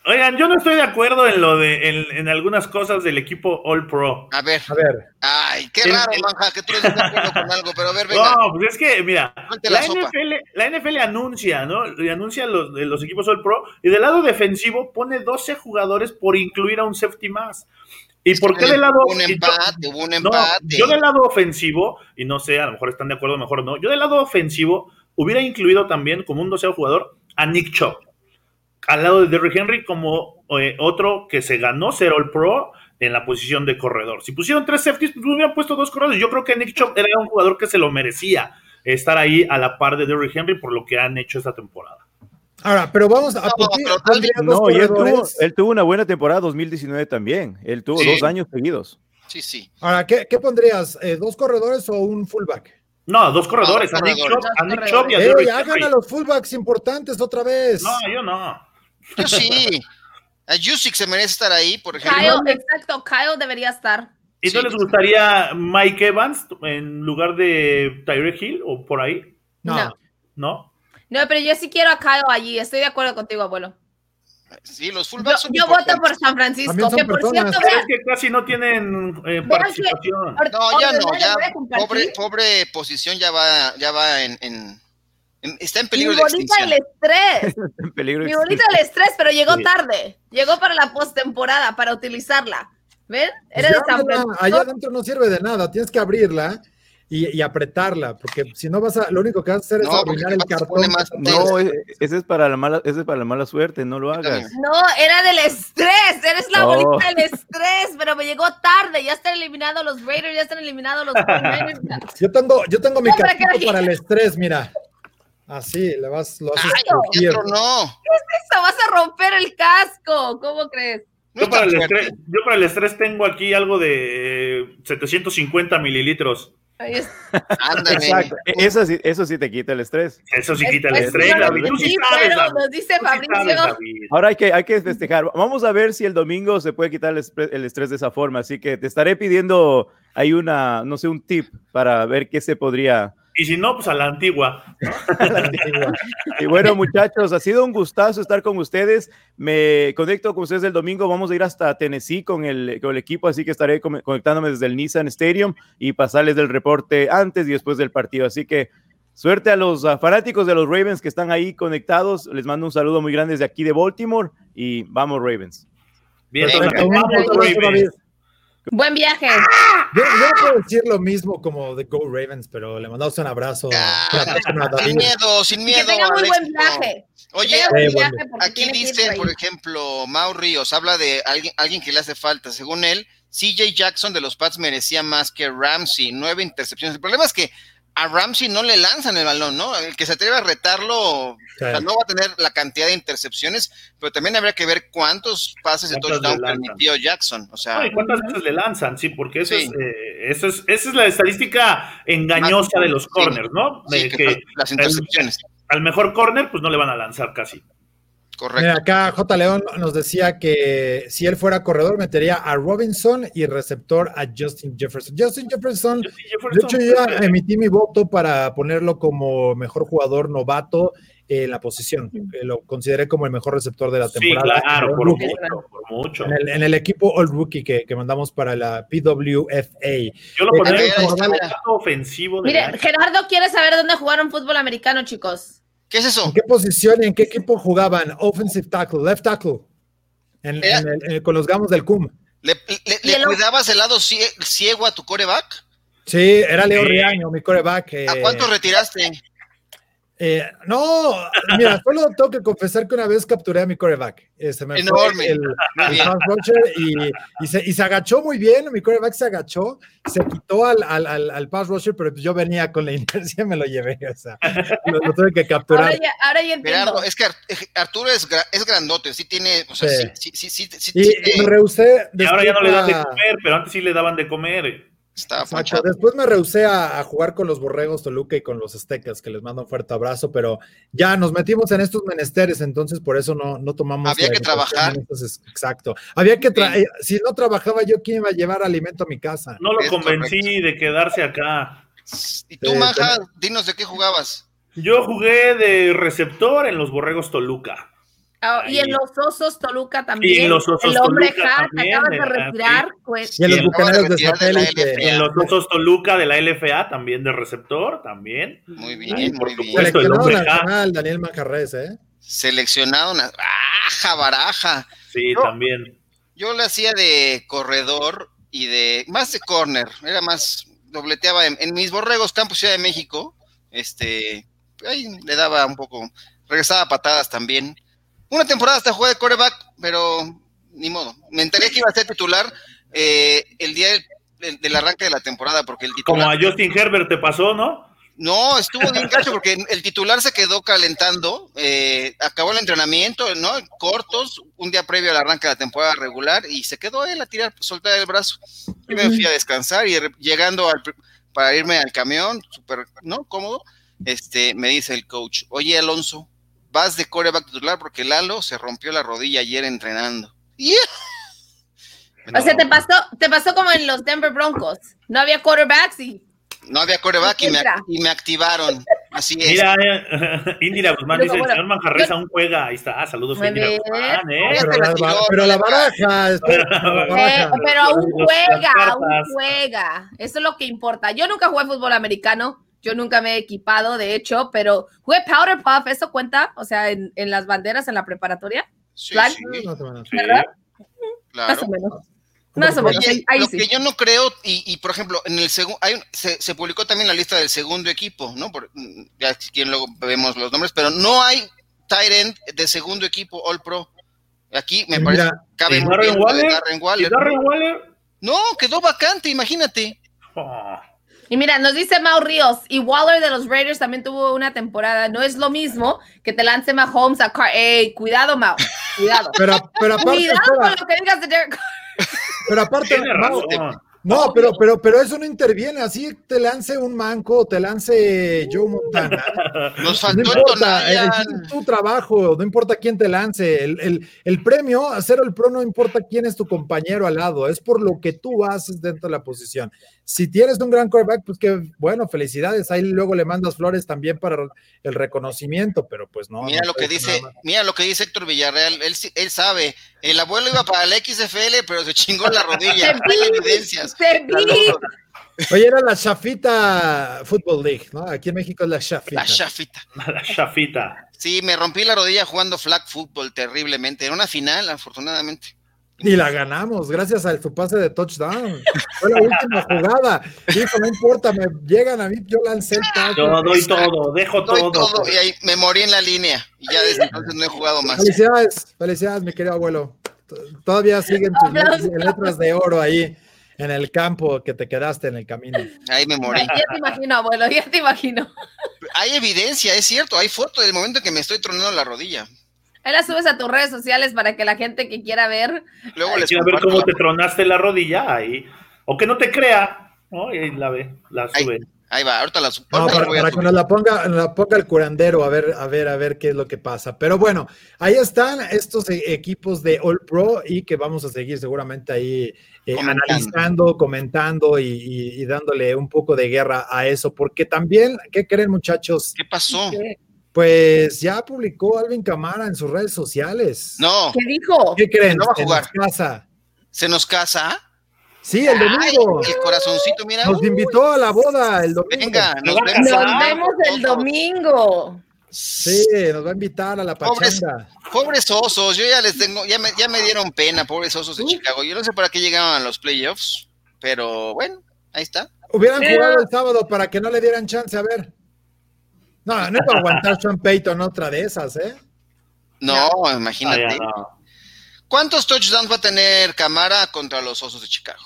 oigan, yo no estoy de acuerdo en lo de en, en algunas cosas del equipo All Pro. A ver, A ver, ay, qué raro, el- Manja, que tú estés de acuerdo con algo, pero a ver, venga. No, pues es que, mira, la. NFL, la NFL anuncia, ¿no? Y anuncia los, de los equipos All Pro y del lado defensivo pone 12 jugadores por incluir a un safety más. ¿Y Es por qué del lado Un empate, hubo un No, empate. yo del lado ofensivo, y no sé, a lo mejor están de acuerdo, mejor no. Yo del lado ofensivo hubiera incluido también como un doceavo jugador a Nick Chubb, al lado de Derrick Henry como eh, otro que se ganó ser All Pro en la posición de corredor. Si pusieron tres safeties, pues hubieran puesto dos corredores. Yo creo que Nick Chubb era un jugador que se lo merecía estar ahí a la par de Derrick Henry por lo que han hecho esta temporada. ahora, pero vamos a. No, ¿por qué pero No, y él tuvo, él tuvo una buena temporada 2019 también. Él tuvo Sí. dos años seguidos. Sí, sí. Ahora, ¿qué, qué pondrías? Eh, ¿Dos corredores o un fullback? No, dos corredores, dos Nick corredores. Chubb, a Nick Chubb y a ¡Ey, Derrick hagan Henry. a los fullbacks importantes otra vez! No, yo no. Yo sí. A Yusik se merece estar ahí, por ejemplo. Kyle, exacto, Kyle debería estar. ¿Y no Sí. les gustaría Mike Evans en lugar de Tyreek Hill o por ahí? no. no. ¿No? No, pero yo sí quiero a Kyle allí. Estoy de acuerdo contigo, abuelo. Sí, los Yo, fullbacks son yo voto por San Francisco. Que por personas. cierto, vean, es que casi no tienen eh, participación. No, ya no, ya pobre, pobre posición ya va, ya va en, en- en- está en Mi peligro de bolita extinción. del estrés. En peligro de Mi bolita del estrés, pero llegó Sí. tarde. Llegó para la postemporada, para utilizarla. ¿Ven? Era de San Francisco. allá adentro no sirve de nada, tienes que abrirla y, y apretarla, porque si no vas a, lo único que vas a hacer es No, arruinar el cartón. más No, e- ese es para la mala, ese es para la mala suerte, no lo hagas. No, era del estrés. Eres la Oh. bolita del estrés, pero me llegó tarde. Ya están eliminados los Raiders, ya están eliminados los 49ers. Yo tengo, yo tengo mi la- para el estrés, mira. Así, le vas, lo haces Ay. Pietro, no. Eso, vas a romper el casco. ¿Cómo crees? No Yo para, el estrés, yo para el estrés tengo aquí algo de eh, 750 mililitros. Ahí es- Ándale. Exacto. Eso sí, eso sí te quita el estrés. Eso sí quita el Pues, estrés, sí, David. Tú sí sí, sabes, pero David. nos dice sabes, Fabricio. Ahora hay que, hay que festejar. Vamos a ver si el domingo se puede quitar el, estrés de esa forma. Así que te estaré pidiendo ahí una, no sé, un tip para ver qué se podría. Y si no, pues a la antigua. Y bueno, muchachos, ha sido un gustazo estar con ustedes. Me conecto con ustedes el domingo. Vamos a ir hasta Tennessee con el, con el equipo, así que estaré conectándome desde el Nissan Stadium y pasarles del reporte antes y después del partido. Así que suerte a los fanáticos de los Ravens que están ahí conectados. Les mando un saludo muy grande desde aquí de Baltimore y vamos Ravens. Bien, entonces, vamos, Ravens. Buen viaje. Yo, yo no puedo decir lo mismo como de Go Ravens, pero le mandamos un abrazo. Ah, a Sin miedo, sin Que miedo. tenga muy Alex, buen viaje. Que Oye, tenga buen Eh, bueno. viaje porque aquí que dicen, por ejemplo, Mau Ríos habla de alguien, alguien que le hace falta. Según él, CJ Jackson de los Pats merecía más que Ramsey, nueve intercepciones. El problema es que a Ramsey no le lanzan el balón, ¿no? El que se atreve a retarlo, o sea, no va a tener la cantidad de intercepciones, pero también habría que ver cuántos pases de ¿Cuántas touchdown le lanzan? permitió Jackson. O sea, No, ¿y ¿Cuántas veces le lanzan? Sí, porque eso Sí. es, eh, eso es, esa es la estadística engañosa de los Sí. corners, ¿no? sí, De que las intercepciones. al mejor corner, pues no le van a lanzar casi. Correcto. Mira, acá J. León nos decía que si él fuera corredor, metería a Robinson y receptor a Justin Jefferson. Justin Jefferson, de hecho, yo ya emití mi voto para ponerlo como mejor jugador novato en la posición. Eh, Lo consideré como el mejor receptor de la Sí, temporada. claro, All por mucho, por mucho. En el, en el equipo All Rookie que, que mandamos para la PWFA. Yo lo Eh, pondría como ofensivo de Mire, Gerardo quiere saber dónde jugaron fútbol americano, chicos. ¿Qué es eso? ¿En qué posición y en qué equipo jugaban? Offensive tackle, left tackle. En- Era- en el- en- con los gamos del CUM. ¿Le, le- ¿Y le el- cuidabas el lado cie- ciego a tu coreback? Sí, era Leo Sí. Riaño, mi coreback. ¿A eh, cuánto retiraste? Eh, no, mira, solo tengo que confesar que una vez capturé a mi coreback. Eh, se me Enorme. fue el, el y, y se, y se agachó muy bien. Mi coreback se agachó, se quitó al, al, al, al pass rusher, pero pues yo venía con la inercia, me lo llevé. O sea, lo, lo tuve que Ahora capturar. ya, ahora ya entiendo. Gerardo, es que eh, Arturo es, gra- es grandote, sí tiene, o sea, sí, Sí. sí, sí, sí, sí, Y, sí y me rehusé. Y ahora ya no le dan de comer, pero antes sí le daban de comer. Estaba Exacto. ponchado. Después me rehusé a, a jugar con los borregos Toluca y con los aztecas, que les mando un fuerte abrazo, pero ya nos metimos en estos menesteres, entonces por eso no, no tomamos. Había que trabajar. exacto. Había que tra- Sí. si no trabajaba yo, ¿quién iba a llevar alimento a mi casa? No lo Es convencí correcto. de quedarse acá. Y tú, Eh, Maja, dinos de qué jugabas. Yo jugué de receptor en los Borregos Toluca. Ah, y en los osos Toluca también. Y en los Osos el hombre Toluca también, acaba de retirar. Pues, Y en los de bucaneros satélite. LFA. En los Osos Toluca de la LFA también de receptor, también. Muy bien, Ay, por muy bien. supuesto. el Seleccionado hombre nacional, Daniel Manjarres, ¿eh? Seleccionado, una- ¡aja, baraja! Sí, No. también. Yo le hacía de corredor y de, más de corner, era más, dobleteaba en, en mis borregos, Campos Ciudad de México, este, ahí le daba un poco, regresaba a patadas también. Una temporada hasta jugué de coreback, pero ni modo. Me enteré que iba a ser titular eh, el día del, del- del arranque de la temporada, porque el Como titular... a Justin Herbert te pasó, ¿no? No, estuvo bien gacho porque el titular se quedó calentando, eh, acabó el entrenamiento, ¿no? Cortos, un día previo al arranque de la temporada regular y se quedó él a tirar, soltar el brazo. Yo me fui a descansar y llegando al, para irme al camión, súper, ¿no? Cómodo, este, me dice el coach, oye Alonso, vas de coreback titular porque Lalo se rompió la rodilla ayer entrenando. ¡Yeah! O sea, te pasó, te pasó como en los Denver Broncos. No había quarterbacks y No había coreback y me, y me activaron. Así es. Mira, eh, Indira Guzmán dice, el bueno, señor Manjarres aún juega. Ahí está, saludos a Muy Indira bien. Guzmán, ¿eh? Pero la tiró, pero la no le baraja, espera, la Eh, pero aún juega, aún juega. Eso es lo que importa. Yo nunca jugué fútbol americano, yo nunca me he equipado, de hecho, pero jugué Powder Puff, ¿eso cuenta? O sea, en, en las banderas en la preparatoria, Sí, sí, Más o menos. Sí. ¿verdad? claro. Más o menos. Más o menos. Oye, ahí- ahí lo sí. que yo no creo, y, y, por ejemplo, en el segundo, se, se publicó también la lista del segundo equipo, ¿no? Por, mm, ya si quieren luego vemos los nombres, pero no hay tight end de segundo equipo All Pro. Aquí me Y parece mira, que cabe ¿y muy Darren bien lo de Waller? Darren ¿Y Waller. Darren Waller? No, quedó vacante, imagínate. Oh, Y mira, nos dice Mau Ríos, y Waller de los Raiders también tuvo una temporada. No es lo mismo que te lance Mahomes a Car. Ey, cuidado, Mau. Cuidado. Pero, pero aparte, cuidado espera, con lo que digas de Derek Carr. pero aparte, Mau. No, pero, pero, pero eso no interviene. Así te lance un manco, te lance Joe Montana. Nos No faltó el importa, el- Tonayan. es tu trabajo, no importa quién te lance. El, el- el premio, hacer el pro, no importa quién es tu compañero al lado, es por lo que tú haces dentro de la posición. Si tienes un gran quarterback, pues que bueno, felicidades. Ahí luego le mandas flores también para el reconocimiento, pero pues no. Mira no lo que dice, mira lo que dice Héctor Villarreal, él, sí- él sabe, el abuelo iba para el XFL, pero se chingó la rodilla, hay vi, evidencias. Oye, era la Shafita Football League, ¿no? Aquí en México es la Shafita. La chafita. La chafita. Sí, me rompí la rodilla jugando flag football terriblemente. Era una final, afortunadamente. Y la ganamos, gracias a su pase de touchdown. Fue la última jugada. Dijo, no importa, me llegan a mí, yo lancé el Yo touchdown. doy todo, dejo Doy todo. todo y ahí me morí en la línea. Y ya desde entonces no he jugado más. Felicidades, felicidades, mi querido abuelo. Todavía siguen tus letras de oro ahí en el campo que te quedaste en el camino. Ahí me morí. Ya te imagino, abuelo, ya te imagino. Hay evidencia, es cierto, hay foto del momento en que me estoy tronando la rodilla. Ahí la subes a tus redes sociales para que la gente que quiera ver. Luego les Quiero ver cómo la te tronaste la rodilla ahí. O que no te crea. ¿no? Y ahí la ve, la sube. ahí va, ahorita la, su- No, para, que nos la ponga, nos la ponga el curandero, a ver, a ver, a ver qué es lo que pasa. Pero bueno, ahí están estos e- equipos de All Pro y que vamos a seguir seguramente ahí eh, Comentando. analizando, comentando y, y- y dándole un poco de guerra a eso, porque también, ¿qué creen muchachos? ¿Qué pasó? Pues ya publicó Alvin Camara en sus redes sociales. No, ¿Qué dijo? ¿Qué creen? No va a Se jugar. nos casa. se nos casa. Sí, el Ay, domingo. el corazoncito, mira. Nos invitó a la boda el domingo. Venga, nos vemos. casar. Nos vemos el domingo. Sí, nos va a invitar a la pachanga. Pobres osos, yo ya les tengo, ya me, ya me dieron pena, pobres osos de Chicago. Yo no sé para qué llegaban a los playoffs, pero bueno, ahí está. Hubieran Pero- jugado el sábado para que no le dieran chance, a ver. No, no iba a aguantar Sean Payton otra de esas, ¿eh? No, Ah, imagínate. no. ¿Cuántos touchdowns va a tener Camara contra los osos de Chicago?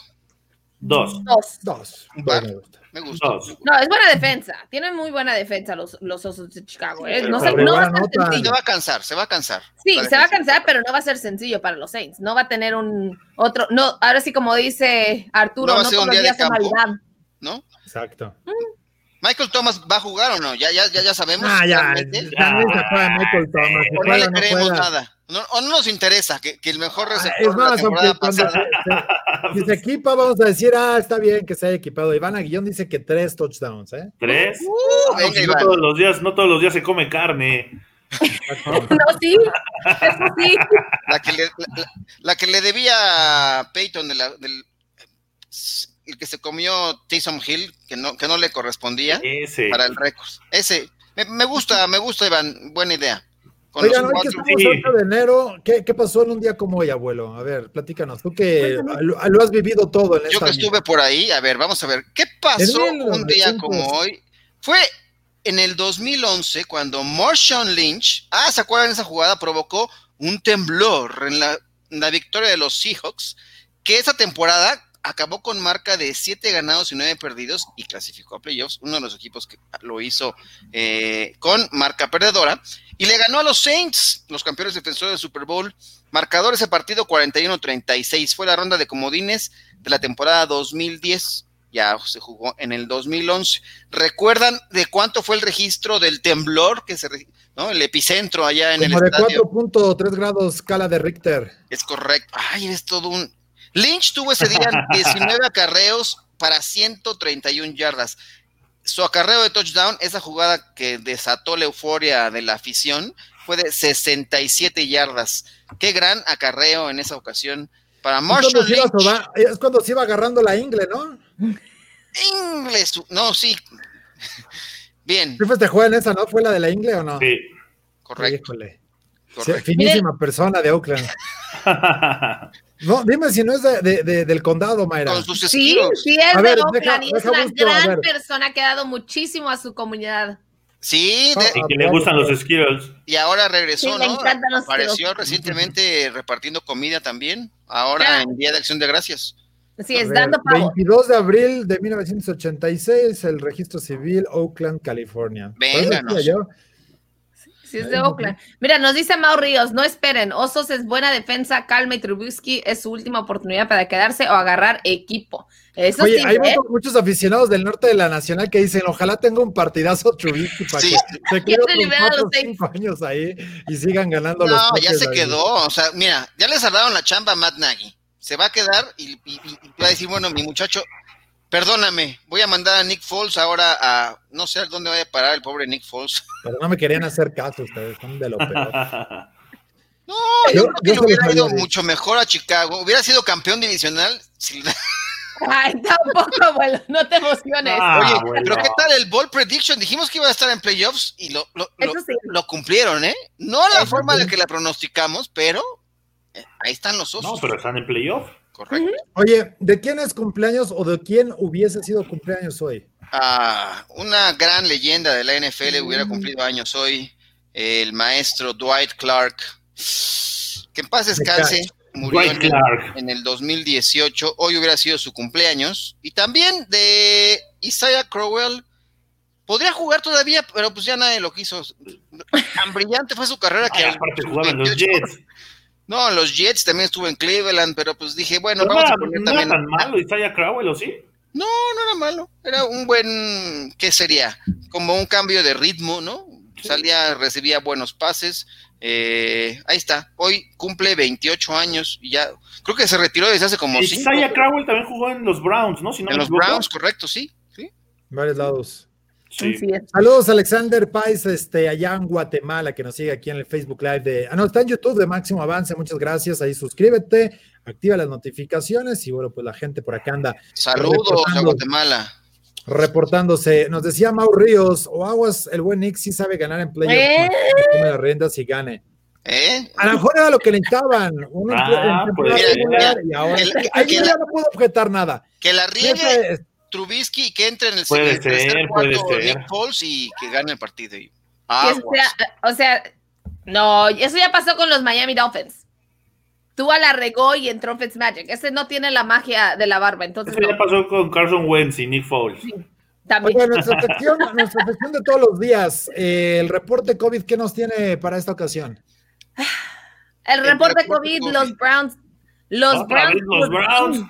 Dos. Dos. Dos. Bueno, Me gusta. Dos. No, es buena defensa. Tienen muy buena defensa los, los osos de Chicago. ¿eh? No, no va a ser nota. Se sencillo. va a cansar, se va a cansar. Sí, se va a cansar, pero no va a ser sencillo para los Saints. No va a tener un otro. No, ahora sí, como dice Arturo, No va a no ser todos los día de días son campo. Navidad. ¿no? Exacto. Michael Thomas va a jugar o no? Ya, ya, ya, ya sabemos. Ah, ya. se Michael Thomas. no le creemos nada. No- o no nos interesa que, que el mejor Ah, receptor Es de la más, aunque temporada cuando pasada. se, se- si se equipa, vamos a decir, ah, está bien que se haya equipado. Iván Aguillón dice que tres touchdowns, ¿eh? Tres. Uh, No, venga, si no Iván. todos los días, no todos los días se come carne. No, sí. Eso sí. La que le, la, la- la que le debía a Peyton de la- del el que se comió Taysom Hill, que no, que no le correspondía Ese. para el récord. Ese, me, me gusta, me gusta, Iván, buena idea. Con Oigan, los hoy que estamos sí. 8 de enero, ¿qué, qué pasó en un día como hoy, abuelo? A ver, platícanos. Tú que lo, lo has vivido todo en Yo que estuve por ahí, a ver, vamos a ver, ¿qué pasó En un día 1900. como hoy? Fue en el 2011 cuando Marshawn Lynch, ah, ¿se acuerdan de esa jugada? Provocó un temblor en la, en la victoria de los Seahawks, que esa temporada acabó con marca de 7 ganados y 9 perdidos y clasificó a playoffs, uno de los equipos que lo hizo eh, con marca perdedora, y le ganó a los Saints, los campeones defensores del Super Bowl. Marcador ese partido 41-36, fue la ronda de comodines de la temporada 2010, ya se jugó en el 2011. ¿Recuerdan de cuánto fue el registro del temblor que se, ¿no? El epicentro allá en Como el de estadio. 4.3 grados escala de Richter. Es correcto. Ay, es todo un. Lynch tuvo ese día 19 acarreos para 131 yardas. Su acarreo de touchdown, esa jugada que desató la euforia de la afición, fue de 67 yardas. Qué gran acarreo en esa ocasión para Es cuando, Marshall se iba, Lynch. es cuando se iba agarrando la ingle, ¿no? Inglés, no, sí. Bien, ¿Sí festejó en esa, no? ¿Fue la de la ingle o no? Sí. correcto. Sí, correcto. finísima persona de Oakland. No, dime si no es de, de- de- del condado, Mayra. Con sus Sí, sí es A de ver, Oakland deja- y es una busco, gran ver. persona que ha dado muchísimo a su comunidad. Sí, de- y que le gustan los Skittles. y ahora regresó, Sí, ¿no? los Apareció Skittles. recientemente repartiendo comida también, ahora Ya. en Día de Acción de Gracias. Así es, dando pavo. 22 de abril de 1986, el registro civil, Oakland, California. Vénganos. Sí, es de Oakland. Mira, nos dice Mau Ríos, no esperen, Osos es buena defensa, Calma y Trubisky es su última oportunidad para quedarse o agarrar equipo. Eso Oye, sí, hay ¿eh? muchos, aficionados del norte de la Nacional que dicen, ojalá tenga un partidazo Trubisky para Sí. que se quede Ya cuatro los cinco años ahí y sigan ganando los No, ya coches se ahí. quedó. O sea, mira, ya le cerraron la chamba a Matt Nagy. Se va a quedar y, y- y- y va a decir, bueno, mi muchacho, perdóname, voy a mandar a Nick Foles ahora a, no sé a dónde vaya a parar el pobre Nick Foles. Pero no me querían hacer caso ustedes, son de lo peor. No, Yo- yo, creo que yo le se hubiera ido mucho mejor a Chicago. Hubiera sido campeón divisional. si- Ay, tampoco, abuelo, no te emociones. Ah, Oye, pero ¿qué tal el ball prediction? Dijimos que iba a estar en playoffs y lo, lo, lo- Eso sí. lo cumplieron, ¿eh? No la Eso forma sí. la que la pronosticamos, pero eh, ahí están los osos. No, pero están en playoff. Correcto. Oye, ¿de quién es cumpleaños o de quién hubiese sido cumpleaños hoy? Ah, una gran leyenda de la NFL hubiera cumplido años hoy, el maestro Dwight Clark. Que en paz descanse, murió Dwight en el, Clark. en el 2018. Hoy hubiera sido su cumpleaños. Y también de Isaiah Crowell. Podría jugar todavía, pero pues ya nadie lo quiso. Tan brillante fue su carrera que. Ay, a aparte sus jugaban los 28 Jets. No, en los Jets también estuvo en Cleveland, pero pues dije, bueno, Pero vamos era, a poner no era también. tan malo Isaiah Crowell, ¿o sí? No, no era malo. Era un buen, ¿qué sería? Como un cambio de ritmo, ¿no? Salía, recibía buenos pases. Eh, ahí está. Hoy cumple 28 años y ya. Creo que se retiró desde hace como 5. Isaiah Crowell también jugó en los Browns, ¿no? Si no En los. Browns, correcto, sí. sí. Varios lados. Sí. Saludos, Alexander Pais, este, allá en Guatemala, que nos sigue aquí en el Facebook Live de. Ah, no, está en YouTube de Máximo Avance. Muchas gracias. Ahí suscríbete, activa las notificaciones y bueno, pues la gente por acá anda Saludos a. Guatemala. reportándose. Nos decía Mau Ríos, o Aguas, el buen Nick sí sabe ganar en playoff. ¿Eh? Tome las riendas y gane. ¿Eh? A lo mejor era lo que necesitaban. Un Ah, pues, temporada mira, regular, y ahora el- ahí que yo la- ya no puedo objetar nada. Que la riegue Neta, Trubisky y que entre en el Puede el tercer ser, puede ser. Nick Foles y que gane el partido. Y- Que Aguas. sea- o sea, no, eso ya pasó con los Miami Dolphins. Tua la regó y entró Fitzmagic. Ese no tiene la magia de la barba, entonces Eso ya no. pasó con Carson Wentz y Nick Foles. También. Oiga, nuestra sección, nuestra sección de todos los días, eh, el reporte COVID, ¿qué nos tiene para esta ocasión? El El reporte reporte COVID, COVID. los Browns, los Otra Browns, vez los Browns.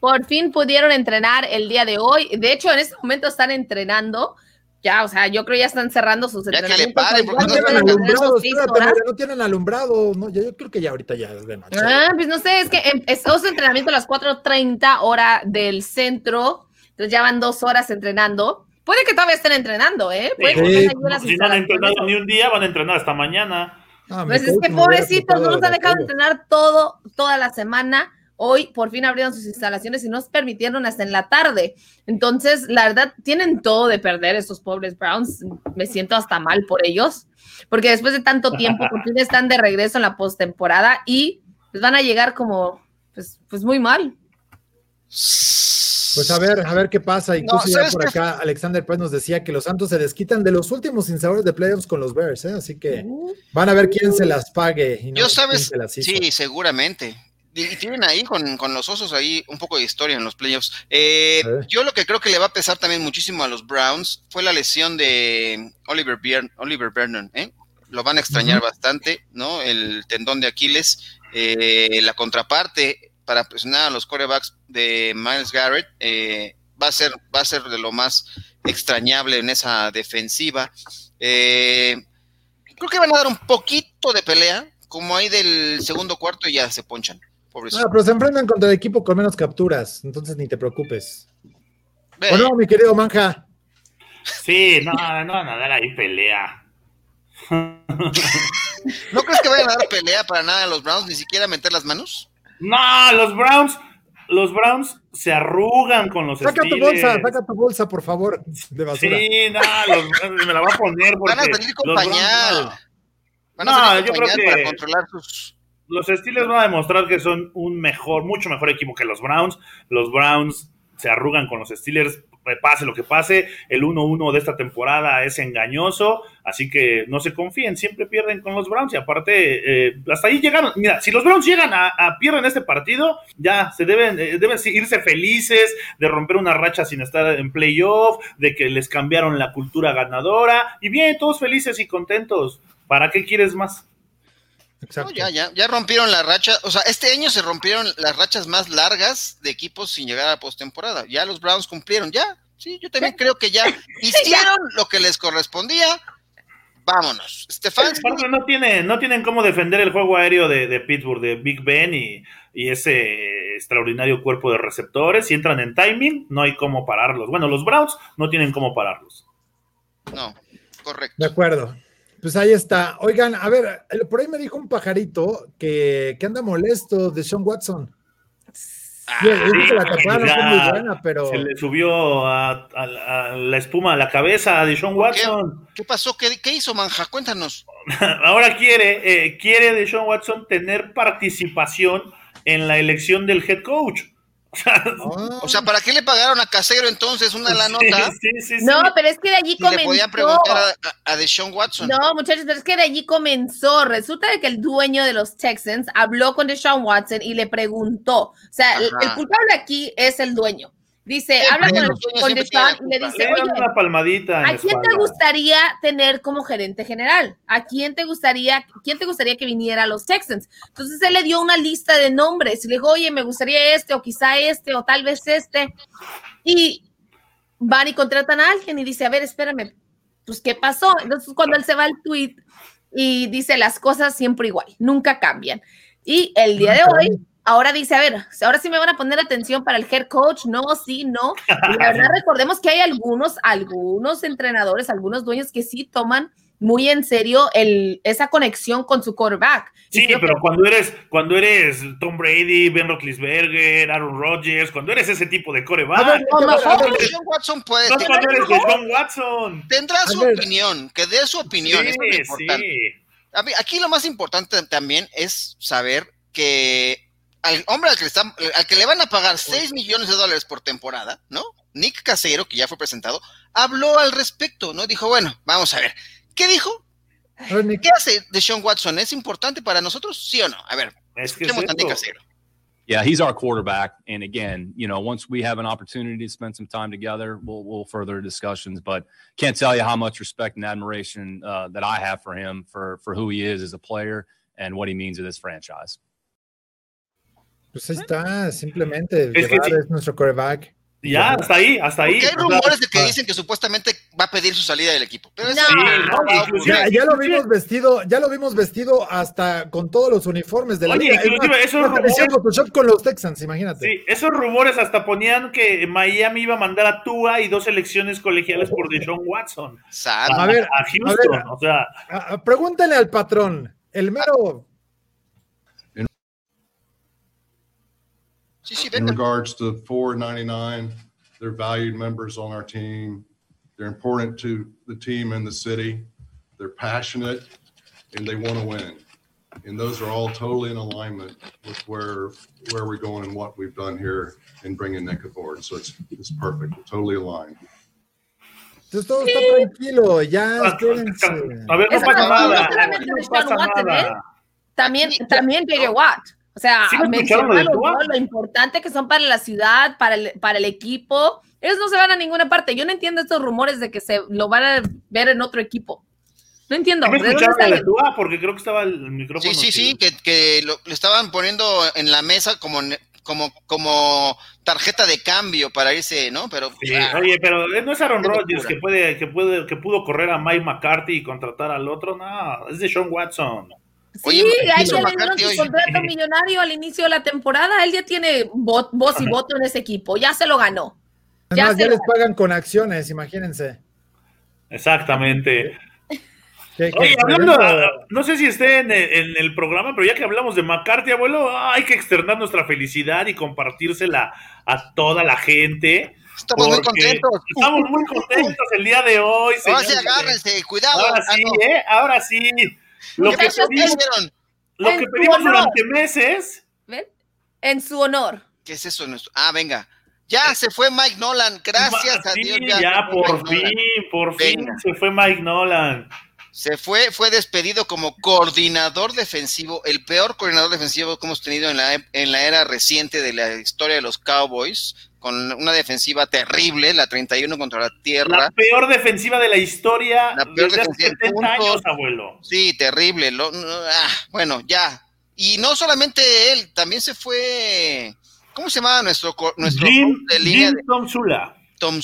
Por fin pudieron entrenar el día de hoy. De hecho, en este momento están entrenando. Ya, o sea, yo creo ya están cerrando sus Ya que le entrenamientos. paren, porque No tienen de alumbrado, espérate, no tienen alumbrado. No, yo, yo creo que ya ahorita ya es de noche. Ah, pues no sé, es que empezó su entrenamiento a las 4.30 hora del centro, entonces ya van dos horas entrenando. Puede que todavía estén entrenando, ¿eh? Puede que Sí. estén ahí en las Si no han entrenado ni un día, van a entrenar hasta mañana. Ah, Pues es que pobrecitos, no nos de han dejado aquello. entrenar todo, toda la semana. Hoy por fin abrieron sus instalaciones y nos permitieron hasta en la tarde. Entonces, la verdad, tienen todo de perder estos pobres Browns. Me siento hasta mal por ellos, porque después de tanto tiempo, por fin están de regreso en la postemporada y pues van a llegar como, pues, pues muy mal. Pues a ver, a ver qué pasa. Incluso ya ¿sabes por acá Alexander Pérez nos decía que los Santos se desquitan de los últimos sinsabores de playoffs con los Bears, ¿eh? así que van a ver quién se las pague. Y no Yo quién sabes, se las hizo. sí, seguramente. Y tienen ahí con, con los osos ahí un poco de historia en los playoffs. Eh, yo lo que creo que le va a pesar también muchísimo a los Browns fue la lesión de Oliver, Bier- Oliver Vernon. ¿eh? Lo van a extrañar bastante, ¿no? El tendón de Aquiles. Eh, la contraparte para presionar a los corebacks de Miles Garrett eh, va, a ser, va a ser de lo más extrañable en esa defensiva. Eh, creo que van a dar un poquito de pelea, como ahí del segundo cuarto y ya se ponchan. Pobres. Ah, pero se enfrentan contra el equipo con menos capturas, entonces ni te preocupes. Ve, ¿O no, mi querido Manja? Sí, no, no van a dar ahí pelea. ¿No crees que vayan a dar pelea para nada a los Browns, ni siquiera meter las manos? No, los Browns, los Browns se arrugan con los Saca tu bolsa, saca tu bolsa, por favor, de basura. Sí, no, los Browns me la va a poner porque Van a salir con Browns, pañal. no. Van a No, salir yo creo que- para controlar sus. Los Steelers van a demostrar que son un mejor, mucho mejor equipo que los Browns. Los Browns se arrugan con los Steelers. pase lo que pase, el 1-1 de esta temporada es engañoso, así que no se confíen, siempre pierden con los Browns y aparte, eh, hasta ahí llegaron, mira, si los Browns llegan a, a pierden este partido, ya se deben, eh, deben irse felices de romper una racha sin estar en playoff, de que les cambiaron la cultura ganadora, y bien, todos felices y contentos, ¿para qué quieres más? No, ya, ya, ya rompieron la racha. O sea, este año se rompieron las rachas más largas de equipos sin llegar a postemporada. Ya los Browns cumplieron, ya. Sí, yo también creo que ya hicieron lo que les correspondía. Vámonos. Estefan. No, tiene, no tienen cómo defender el juego aéreo de, Pittsburgh, de Big Ben y, y, ese extraordinario cuerpo de receptores. Si entran en timing, no hay cómo pararlos. Bueno, los Browns no tienen cómo pararlos. No, correcto. De acuerdo. Pues ahí está. Oigan, a ver, por ahí me dijo un pajarito que, que anda molesto de Sean Watson. Ah, la buena, pero... Se le subió a, la espuma a la cabeza de Sean Watson. ¿Qué, pasó? ¿Qué, hizo, Manja? Cuéntanos. Ahora quiere, eh, quiere de Sean Watson tener participación en la elección del head coach. O sea, ¿para qué le pagaron a Casero entonces una la nota? no, pero es que de allí comenzó. Le podían preguntar a, Deshaun Watson. No, muchachos, pero es que de allí comenzó. Resulta de que el dueño de los Texans habló con Deshaun Watson y le preguntó. O sea, el, culpable aquí es el dueño. Dice, habla con, con Deshaun y le dice, oye, una palmadita ¿a quién te gustaría tener como gerente general? ¿A quién te gustaría, quién te gustaría que viniera a los Texans? Entonces él le dio una lista de nombres y le dijo, oye, me gustaría este, o quizá este, o tal vez este. Y van y contratan a alguien y dice, a ver, espérame, pues, ¿qué pasó? Entonces cuando él se va al tweet y dice, las cosas siempre igual, nunca cambian. Y el día de hoy ahora dice, a ver, ahora sí me van a poner atención para el head coach, no, sí, no. Y la verdad, recordemos que hay algunos, algunos entrenadores, algunos dueños que sí toman muy en serio el, esa conexión con su quarterback. Sí, pero cuando eres cuando eres Tom Brady, Ben Roethlisberger, Aaron Rodgers, cuando eres ese tipo de quarterback, John Watson puede no cuando eres John Watson. Tendrá su opinión, que dé su opinión, es muy importante. aquí lo más importante también es saber que al hombre al que, le están, al que le van a pagar 6 millones de dólares por temporada, ¿no? Nick Casero, que ya fue presentado, habló al respecto, ¿no? Dijo, bueno, vamos a ver, ¿qué dijo? ¿Qué hace de Sean Watson? ¿Es importante para nosotros? ¿Sí o no? A ver, es que a Nick Casero. Yeah, he's our quarterback. And again, you know, once we have an opportunity to spend some time together, we'll, we'll further discussions. But can't tell you how much respect and admiration uh, that I have for him, for, for who he is as a player and what he means to this franchise. Pues ahí está, simplemente. Es, es nuestro coreback. Ya, hasta ahí, hasta ahí. Porque hay rumores de que dicen que supuestamente va a pedir su salida del equipo. Pero no. ya, ya, lo vimos vestido, ya lo vimos vestido hasta con todos los uniformes de la Oye, liga. esos rumores, con los Texans, imagínate. Sí, esos rumores hasta ponían que Miami iba a mandar a Tua y dos elecciones colegiales por Deshaun Watson. A, ver, a Houston, o sea. pregúntale al patrón, el mero in regards to 499, they're valued members on our team. They're important to the team and the city. They're passionate and they want to win. And those are all totally in alignment with where where we're going and what we've done here in bringing Nick aboard. So it's it's perfect. We're totally aligned. Entonces todo está tranquilo, ya ah, ah, espérense. Ah, a ver, no pasa nada. No pasa nada. También, también J.J. Watt. O sea, menciona lo, lo, importante que son para la ciudad, para el, para el equipo. Ellos no se van a ninguna parte. Yo no entiendo estos rumores de que se lo van a ver en otro equipo. No entiendo. ¿Me escucharon de Tua? Porque creo que estaba el micrófono. Sí, sí, sí, que, que lo, estaba poniendo en la mesa como, como, como tarjeta de cambio para irse, ¿no? Pero ah, oye, pero no es Aaron Rodgers que puede, que puede, que pudo correr a Mike McCarthy y contratar al otro, no, es de Sean Watson. Sí, hay que le dieron su contrato millonario al inicio de la temporada. Él ya tiene voz y voto en ese equipo, ya se lo ganó. Ya, ya les pagan con acciones, imagínense. Exactamente. Oye, hablando, no sé si esté en el, programa, pero ya que hablamos de McCarthy, abuelo, hay que externar nuestra felicidad y compartírsela a toda la gente. Estamos muy contentos. Estamos muy contentos el día de hoy. Ahora sí, agárrense, cuidado. Ahora sí, ¿eh? Ahora sí. Lo que pedimos, lo que pedimos durante meses. ¿Ven? En su honor. ¿Qué es eso? Ah, venga. Ya se fue Mike Nolan, gracias a Sí, Dios. ya, fue por Mike Nolan. fin, por fin Venga. se fue Mike Nolan. Se fue, fue despedido como coordinador defensivo, el peor coordinador defensivo que hemos tenido en la, en la era reciente de la historia de los Cowboys, con una defensiva terrible, la 31 contra la tierra. La peor defensiva de la historia La peor desde hace defensiva, 70 puntos. años, abuelo. Sí, terrible. lo- ah, bueno, ya. Y no solamente él, también se fue. ¿Cómo se llamaba nuestro, nuestro Jim, de línea Jim de Tom Sula. Tom?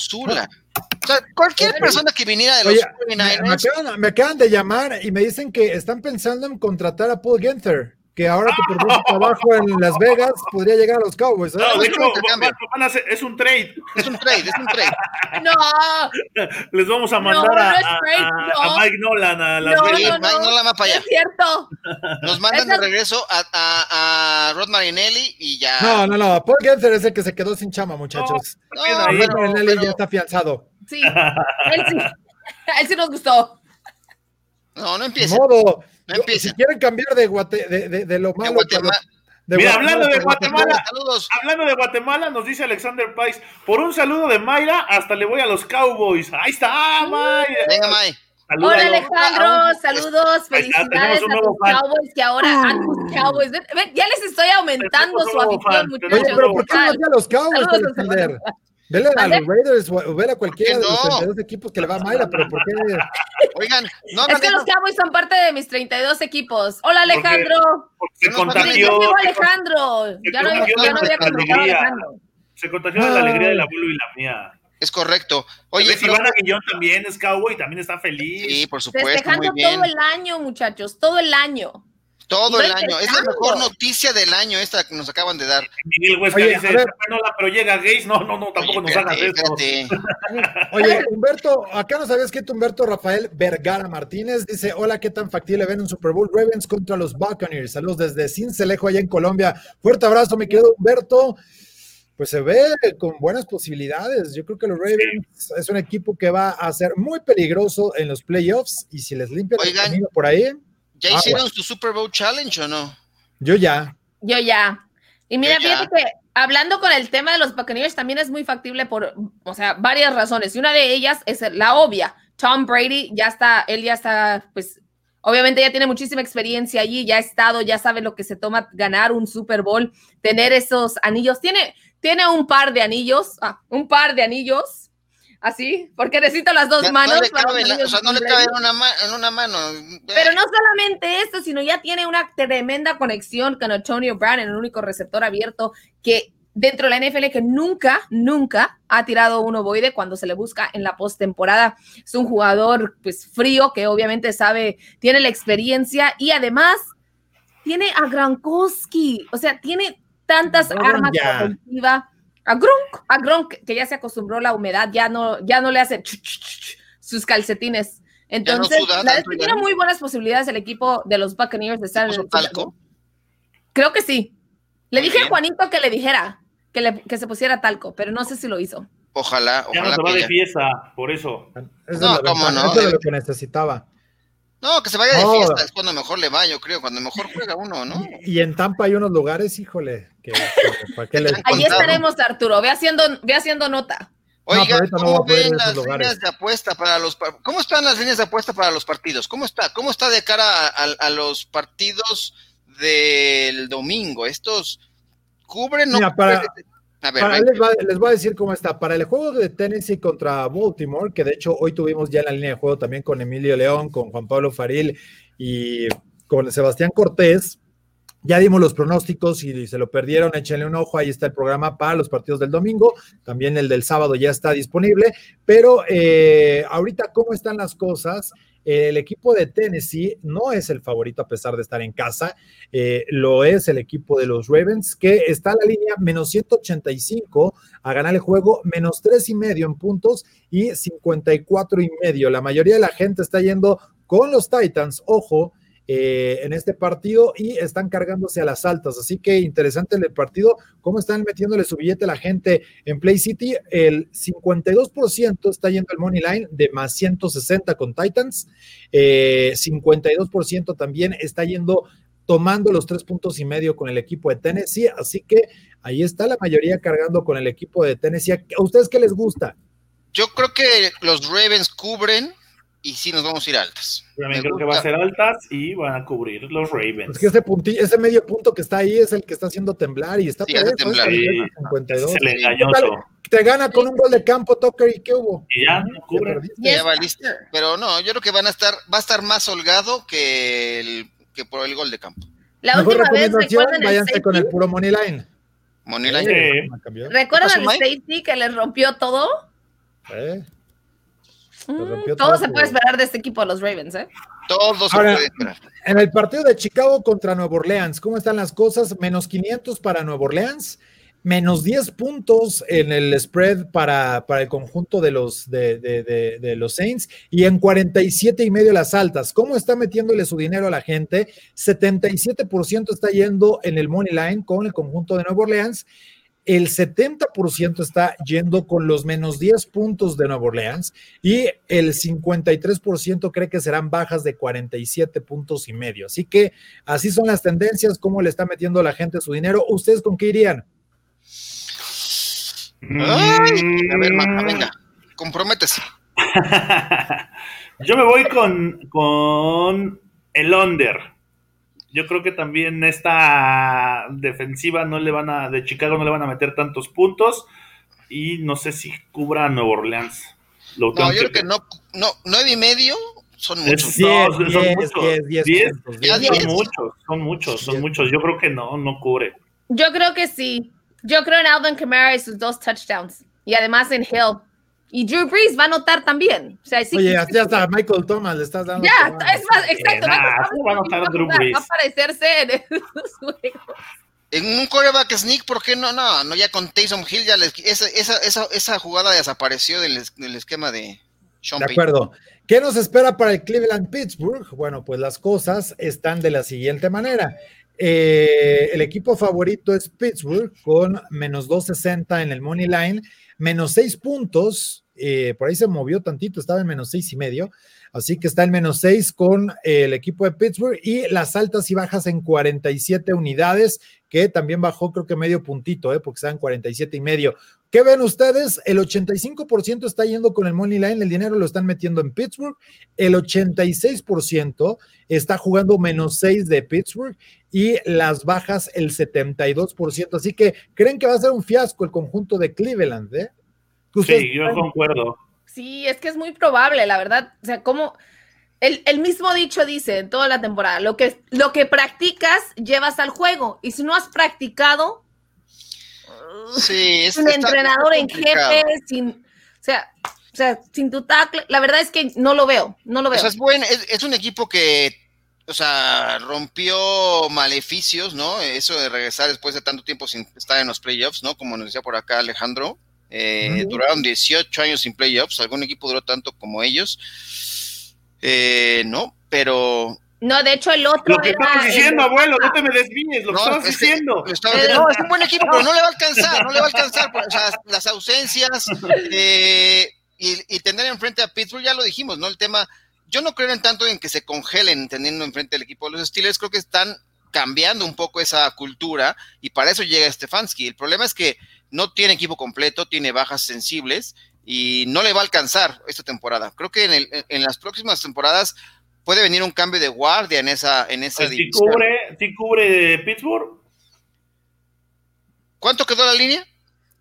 O sea, cualquier persona que viniera de los Oye, me, 49ers, me acaban, me acaban de llamar y me dicen que están pensando en contratar a Paul Genther, que ahora que perdió su trabajo en Las Vegas podría llegar a los Cowboys. ¿eh? No, es de un hecho, intercambio. van- van a hacer- es un trade. es un trade, es un trade. No, Les vamos a mandar no a, a- trade, a- no. a Mike Nolan a Las No, Vegas. Sí, Mike, no la va para allá. es cierto. Nos mandan de regreso a, a, a Rod Marinelli y ya. No, no, no. Paul Genther es el que se quedó sin chama, muchachos. Rod pero- Marinelli pero- ya está afianzado. Sí, él sí. Él sí nos gustó. no, no modo. No Yo- empiece. si quieren cambiar de, Guate- de, de- de lo malo Guatemala. de Mira, Guatemala hablando de Guatemala, Saludos. Hablando de Guatemala, nos dice Alexander Pais, por un saludo de Mayra, hasta le voy a los Cowboys. Ahí está, Mayra. Venga, May. Hola. Alejandro, saludos, felicidades tenemos un a fan. Cowboys que ahora a tus Cowboys. Ven, ven, ya les estoy aumentando su afición, muchachos. Pero ¿por qué no a los Cowboys, Alexander? Vele a los Raiders o vele a cualquiera ¿Por de los no? 32 equipos que le va a Mayra, pero ¿por qué? Oigan, no Es que los. Cowboys son parte de mis 32 equipos. Hola Alejandro. Porque se contagió, Alejandro. se Ya no, había. Alejandro. se contagió de la alegría del abuelo y la mía. Es correcto. Oye, pero- Ivana Guillón también es cowboy, también está feliz. sí, por supuesto, muy Festejando bien. todo el año, muchachos, todo el año. Todo el año. Es la mejor noticia del año esta que nos acaban de dar. Miguel Huesca Oye, dice, a ver. "Está Nola, pero llega Gays. No, no, no, tampoco Oye, nos hagas espérate, eso. espérate. Oye, Humberto, acá no sabías que Humberto Rafael Vergara Martínez dice: Hola, ¿qué tan factible ven un Super Bowl Ravens contra los Buccaneers? Saludos desde Cincelejo, allá en Colombia. Fuerte abrazo, mi querido Humberto. Pues se ve con buenas posibilidades. Yo creo que los Ravens es un equipo que va a ser muy peligroso en los playoffs y si les limpian el Oigan. camino por ahí, ¿Ya hicieron su Super Bowl Challenge o no? yo ya. Yo ya. Y mira, fíjate que hablando con el tema de los Buccaneers también es muy factible por, o sea, varias razones. Y una de ellas es la obvia. Tom Brady ya está, él ya está, pues, obviamente ya tiene muchísima experiencia allí, ya ha estado, ya sabe lo que se toma ganar un Super Bowl, tener esos anillos. Tiene, tiene un par de anillos, ah, un par de anillos, así, porque necesito las dos Ya manos. no le cabe, los la- o anillos sea, no de le Tom cabe Brady. en una, ma- en una mano. Pero no solamente esto, sino ya tiene una tremenda conexión con Antonio Brown, el único receptor abierto que dentro de la NFL que nunca, nunca ha tirado un ovoide cuando se le busca en la postemporada. Es un jugador pues frío que obviamente sabe, tiene la experiencia y además tiene a Gronkowski, o sea, tiene tantas armas ofensivas. A Gronk, a Gronk, que ya se acostumbró a la humedad, ya no, ya no le hace ch- ch- ch- sus calcetines. Entonces, la que ya. tiene muy buenas posibilidades el equipo de los Buccaneers de estar en el talco? Creo que sí. Le Muy dije a. Juanito que le dijera que, le- que se pusiera talco, pero no sé si lo hizo. Ojalá, Ya no ojalá se va de fiesta, por eso. Eso No, cómo no, eso es lo que necesitaba. No, que se vaya de fiesta es cuando mejor le va, yo creo, cuando mejor juega uno, ¿no? Y en Tampa hay unos lugares, híjole, que, que- ¿para qué les- Ahí estaremos, Arturo. Ve haciendo, ve haciendo nota. Oiga, no ¿cómo ven las lugares. líneas de apuesta para los ¿Cómo están las líneas de apuesta para los partidos? ¿Cómo está? ¿Cómo está de cara a, a- a los partidos del domingo? ¿Estos cubren? No Mira, para- cubren? A ver, Para- ven. les, va- les voy a decir cómo está. Para el juego de Tennessee contra Baltimore, que de hecho hoy tuvimos ya en la línea de juego también con Emilio León, con Juan Pablo Faril y con Sebastián Cortés. Ya dimos los pronósticos y se lo perdieron, échenle un ojo, ahí está el programa para los partidos del domingo, también el del sábado ya está disponible, pero eh, ahorita cómo están las cosas, el equipo de Tennessee no es el favorito a pesar de estar en casa, eh, lo es el equipo de los Ravens, que está en la línea menos 185 a ganar el juego, menos tres y medio en puntos y 54 y medio. La mayoría de la gente está yendo con los Titans, ojo, eh, en este partido y están cargándose a las altas. Así que interesante el partido, cómo están metiéndole su billete a la gente en Play City. El 52% está yendo el Money Line de más 160 con Titans. Eh, 52% también está yendo tomando los tres puntos y medio con el equipo de Tennessee. Así que ahí está la mayoría cargando con el equipo de Tennessee. ¿A ustedes qué les gusta? Yo creo que los Ravens cubren y sí nos vamos a ir altas. También creo que va a ser altas y van a cubrir los Ravens. Es que ese, puntillo, ese medio punto que está ahí es el que está haciendo temblar y está sí, hace temblar. Sí, 52. Es el engañoso. Te gana con un gol de campo, Tucker, ¿y qué hubo? Y ya, no cubre. Ya valiste. Pero no, yo creo que van a estar, va a estar más holgado que, el, que por el gol de campo. La Mejor última vez, recomendación, ¿recuerdan el váyanse safety? con el puro money line. Money line. Sí. ¿Recuerdan ¿Pasó, el Mike? safety que les rompió todo? Eh, Mm, todo todo se puede esperar de este equipo de los Ravens, ¿eh? Todos se Ahora- pueden esperar. En el partido de Chicago contra Nueva Orleans, ¿cómo están las cosas? Menos 500 para Nueva Orleans, menos 10 puntos en el spread para, para el conjunto de los, de, de- de- de los Saints y en 47 y medio las altas. ¿Cómo está metiéndole su dinero a la gente? 77% está yendo en el money line con el conjunto de Nueva Orleans. El 70% está yendo con los menos 10 puntos de Nueva Orleans y el 53% cree que serán bajas de 47 puntos y medio. Así que así son las tendencias, cómo le está metiendo la gente su dinero. ¿Ustedes con qué irían? Ay, a ver, Mm. Maja, venga, comprométese. Yo me voy con, con el under. Yo creo que también esta defensiva no le van a, de Chicago no le van a meter tantos puntos. Y no sé si cubra a Nueva Orleans. Lo No, yo creo que no, no, nueve y medio son muchos. no, Diez, son diez, muchos. diez, diez Diez, diez. son diez. muchos, son muchos, son Diez. muchos. Yo creo que no, no cubre. Yo creo que sí. Yo creo en Alvin Kamara y sus dos touchdowns. Y además en Hill. Y Drew Brees va a anotar también. O sea, sí. Oye, hasta, hasta Michael Thomas le estás dando. Ya, tomando. es más, exacto. nah, va, ¿cómo va a anotar Drew Brees? va a aparecerse en el juego. En un coreback sneak, ¿por qué no? No, no, ya con Taysom Hill, ya les- esa, esa, esa, esa jugada desapareció del, del esquema de Sean De acuerdo. ¿Qué nos espera para el Cleveland Pittsburgh? Bueno, pues las cosas están de la siguiente manera. Eh, el equipo favorito es Pittsburgh con menos 260 en el money line, menos 6 puntos. eh, por ahí se movió tantito, estaba en menos seis y medio. Así que está en menos 6 con eh, el equipo de Pittsburgh y las altas y bajas en 47 unidades, que también bajó creo que medio puntito, eh, porque está en 47 y medio. ¿Qué ven ustedes? El 85% está yendo con el money line, el dinero lo están metiendo en Pittsburgh, el 86% está jugando menos 6 de Pittsburgh y las bajas el 72%. Así que creen que va a ser un fiasco el conjunto de Cleveland, ¿eh? ¿Qué ustedes Sí, yo concuerdo. Sí, es que es muy probable, la verdad. O sea, como el, el mismo dicho dice en toda la temporada, lo que, lo que practicas llevas al juego. Y si no has practicado, Sí, es, sin entrenador en jefe, sin, o sea, o sea, sin tu tackle, la verdad es que no lo veo, no lo O veo. sea, es, buen, es, es un equipo que, o sea, rompió maleficios, ¿no? Eso de regresar después de tanto tiempo sin estar en los playoffs, ¿no? Como nos decía por acá Alejandro. Eh. Duraron 18 años sin playoffs. ¿Algún equipo duró tanto como ellos? Eh, no, pero No, de hecho el otro Lo que era el- diciendo, abuelo, no te me desvíes, lo que No, estabas es que- diciendo. lo estaba diciendo, no, es un buen equipo, pero no le va a alcanzar, no le va a alcanzar. O sea, las ausencias eh, y, y tener enfrente a Pittsburgh, ya lo dijimos, ¿no? El tema, yo no creo en tanto en que se congelen teniendo enfrente al equipo de los Steelers, creo que están cambiando un poco esa cultura y para eso llega Stefanski. El problema es que no tiene equipo completo, tiene bajas sensibles y no le va a alcanzar esta temporada. Creo que en, el- en las próximas temporadas puede venir un cambio de guardia en esa, en esa Pues, si división. cubre, si cubre Pittsburgh, ¿Cuánto quedó la línea?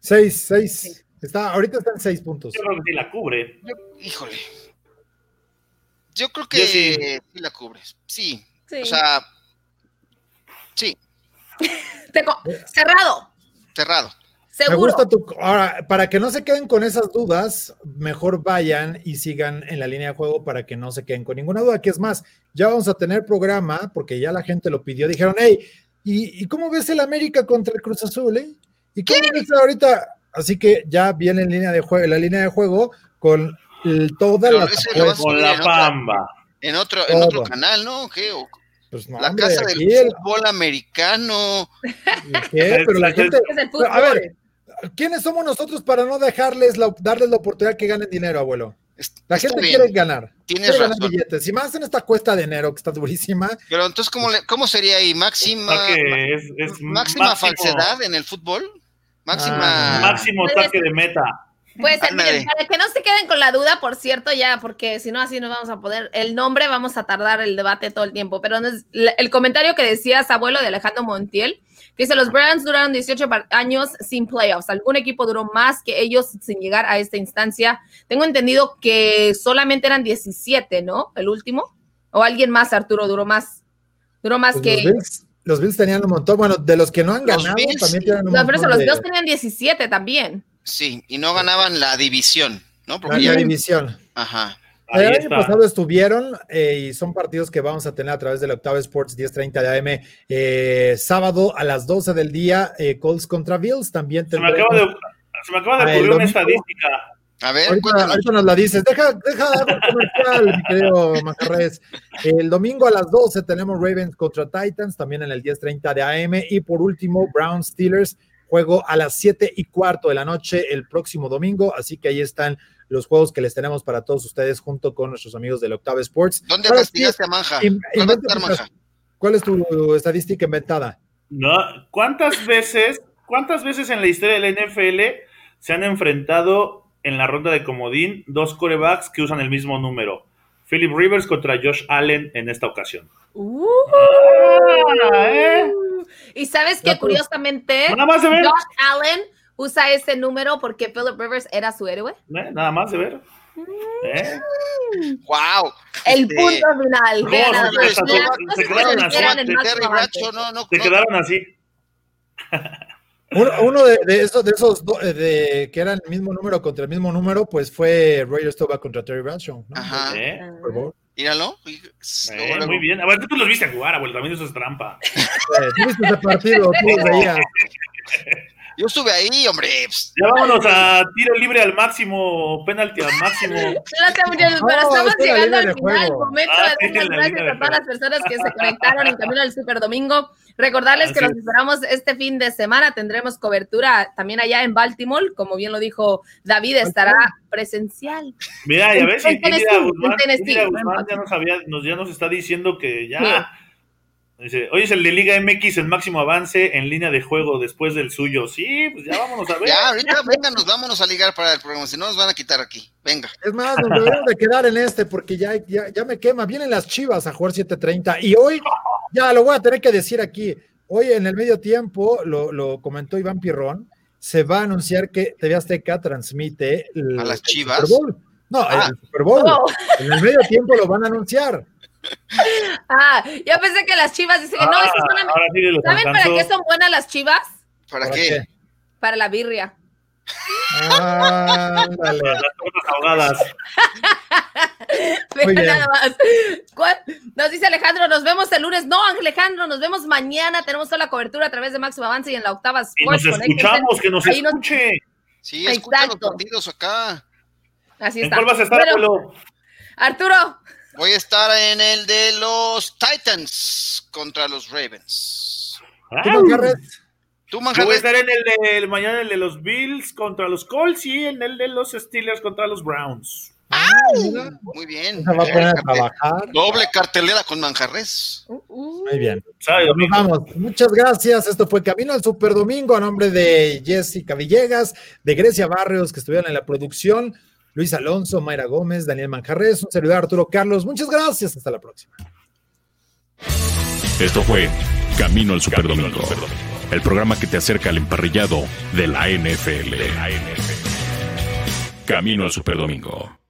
Seis, seis. Está, ahorita están seis puntos. yo creo que sí la cubre. Híjole. Yo creo que Yo sí. sí. la cubres. Sí. Sí. O sea, sí, Te co- cerrado, cerrado. Me seguro. gusta tu. Ahora, para que no se queden con esas dudas, mejor vayan y sigan en la línea de juego para que no se queden con ninguna duda. Que es más, ya vamos a tener programa porque ya la gente lo pidió. Dijeron, hey, ¿y, y cómo ves el América contra el Cruz Azul? Eh? ¿Y cómo ves ahorita? Así que ya viene en línea de juego, la línea de juego con el- todas Pero las ese lo vas a apuestas. Con la pamba. En otro, en otro canal, ¿no? ¿Qué? O- Pues no, la hombre, casa aquí del el- fútbol americano. ¿qué? Pero la gente. Es el fútbol. A ver, ¿quiénes somos nosotros para no dejarles la, darles la oportunidad que ganen dinero, abuelo? La gente bien. quiere ganar. Tienes quiere ganar razón. billetes. Y más en esta cuesta de enero que está durísima. Pero entonces, ¿cómo, le- cómo sería ahí? ¿Máxima, Ataque es- es máxima máximo- falsedad en el fútbol? Máxima... Ah. Máximo ataque de meta. Pues Ándale. miren, para que no se queden con la duda, por cierto, ya, porque si no, así no vamos a poder. El nombre vamos a tardar el debate todo el tiempo. Pero no es- la- el comentario que decías, abuelo, de Alejandro Montiel, que dice: Los Browns duraron 18 par- años sin playoffs. Algún equipo duró más que ellos sin llegar a esta instancia. Tengo entendido que solamente eran 17, ¿no? El último. O alguien más, Arturo, duró más. Duró más Pues que. los, Bills, los Bills tenían un montón. Bueno, de los que no han Los ganado, Bills- también tienen un No, por eso montón los de- dos tenían 17 también. Sí, y no ganaban la división, ¿no? la, Porque la ya... división. Ajá. Ahí el año está. pasado estuvieron eh, y son partidos que vamos a tener a través del Octava Sports 10:30 de AM. eh, sábado a las 12 del día, eh, Colts contra Bills. También Se me acaba de, se me acaba de Ah, ocurrir una estadística. A ver, Ahorita, nos la dices. Deja, deja dar un comercial, mi querido Macarrés. El domingo a las 12 tenemos Ravens contra Titans, también en el 10:30 de AM. Y por último, Browns Steelers, juego a las 7 y cuarto de la noche el próximo domingo. Así que ahí están los juegos que les tenemos para todos ustedes junto con nuestros amigos del Octava Sports. ¿Dónde castigaste a Manja? in- ¿Cuál va a inventa estar tu- Manja? ¿Cuál es tu estadística inventada? ¿No? ¿Cuántas veces, cuántas veces en la historia del NFL se han enfrentado en la ronda de comodín dos corebacks que usan el mismo número? Philip Rivers contra Josh Allen en esta ocasión. Uh. Ah, ¿eh? Y sabes que curiosamente, Nada más de ver. Josh Allen usa ese número porque Philip Rivers era su héroe. ¿Eh? Nada más de ver. ¿Eh? ¡Wow! El Este, punto final. no, no, se- se quedaron así, Se quedaron así. Uno, uno de, de esos, de esos do- de, que eran el mismo número contra el mismo número, pues fue Roger Staubach contra Terry Bradshaw. ¿no? Ajá. ¿Eh? Por favor. Míralo. Eh, muy bien. A ver, tú los viste jugar, abuelo. También eso es trampa. Eh, ¿tú viste ese partido? Tú lo veías. Yo estuve ahí, hombre. pues, Ya vámonos a tiro libre al máximo, penalti al máximo. Pero No, estamos llegando al final. juego. Momento Ah, de dar las la gracias a todas las personas que se conectaron en camino al Super Domingo. Recordarles que es. esperamos este fin de semana. Tendremos cobertura también allá en Baltimore. Como bien lo dijo David, estará presencial. Mira, ya ves, Tennessee, ya nos, había, nos, ya nos está diciendo que ya. Dice, hoy es el de Liga MX, el máximo avance en línea de juego después del suyo. Sí, pues ya vámonos a ver. Ya, ahorita vénganos, vámonos a ligar para el programa, si no nos van a quitar aquí. Venga. Es más, nos deberíamos de quedar en este porque ya, ya, ya me quema. Vienen las chivas a jugar 7:30 y hoy, ya lo voy a tener que decir aquí. Hoy en el medio tiempo, lo, lo comentó Iván Pirrón, se va a anunciar que TV Azteca transmite el, ¿A las el Chivas? Super Bowl. No, Ah. el Super Bowl. Oh. En el medio tiempo lo van a anunciar. Ah, yo pensé que las chivas dicen que no, Ah, esas son sí ¿Saben para qué son buenas las chivas? ¿Para, ¿Para qué? Para la birria. Las tortas ahogadas. Nada más. ¿Cuál? Nos dice Alejandro, nos vemos el lunes. No, Alejandro, nos vemos mañana. Tenemos toda la cobertura a través de Máximo Avance y en la octava Y nos escuchamos, que nos Ahí nos- escuche. Sí, escucha los partidos acá. Así ¿En está. cuál vas a estar? Arturo, Voy a estar en el de los Titans contra los Ravens. ¿Tú, Manjarres? Tú, voy a estar en el de el mañana el de los Bills contra los Colts y en el de los Steelers contra los Browns. muy bien. Se va a poner a trabajar. Doble cartelera con Manjarres. Muy bien. ¿Sabe, Nos amigo? vamos. Muchas gracias. Esto fue Camino al Super Domingo a nombre de Jessica Villegas, de Grecia Barrios, que estuvieron en la producción, Luis Alonso, Mayra Gómez, Daniel Manjarres, un servidor Arturo Carlos. Muchas gracias. Hasta la próxima. Esto fue Camino al Superdomingo, el programa que te acerca al emparrillado de la NFL. Camino al Superdomingo.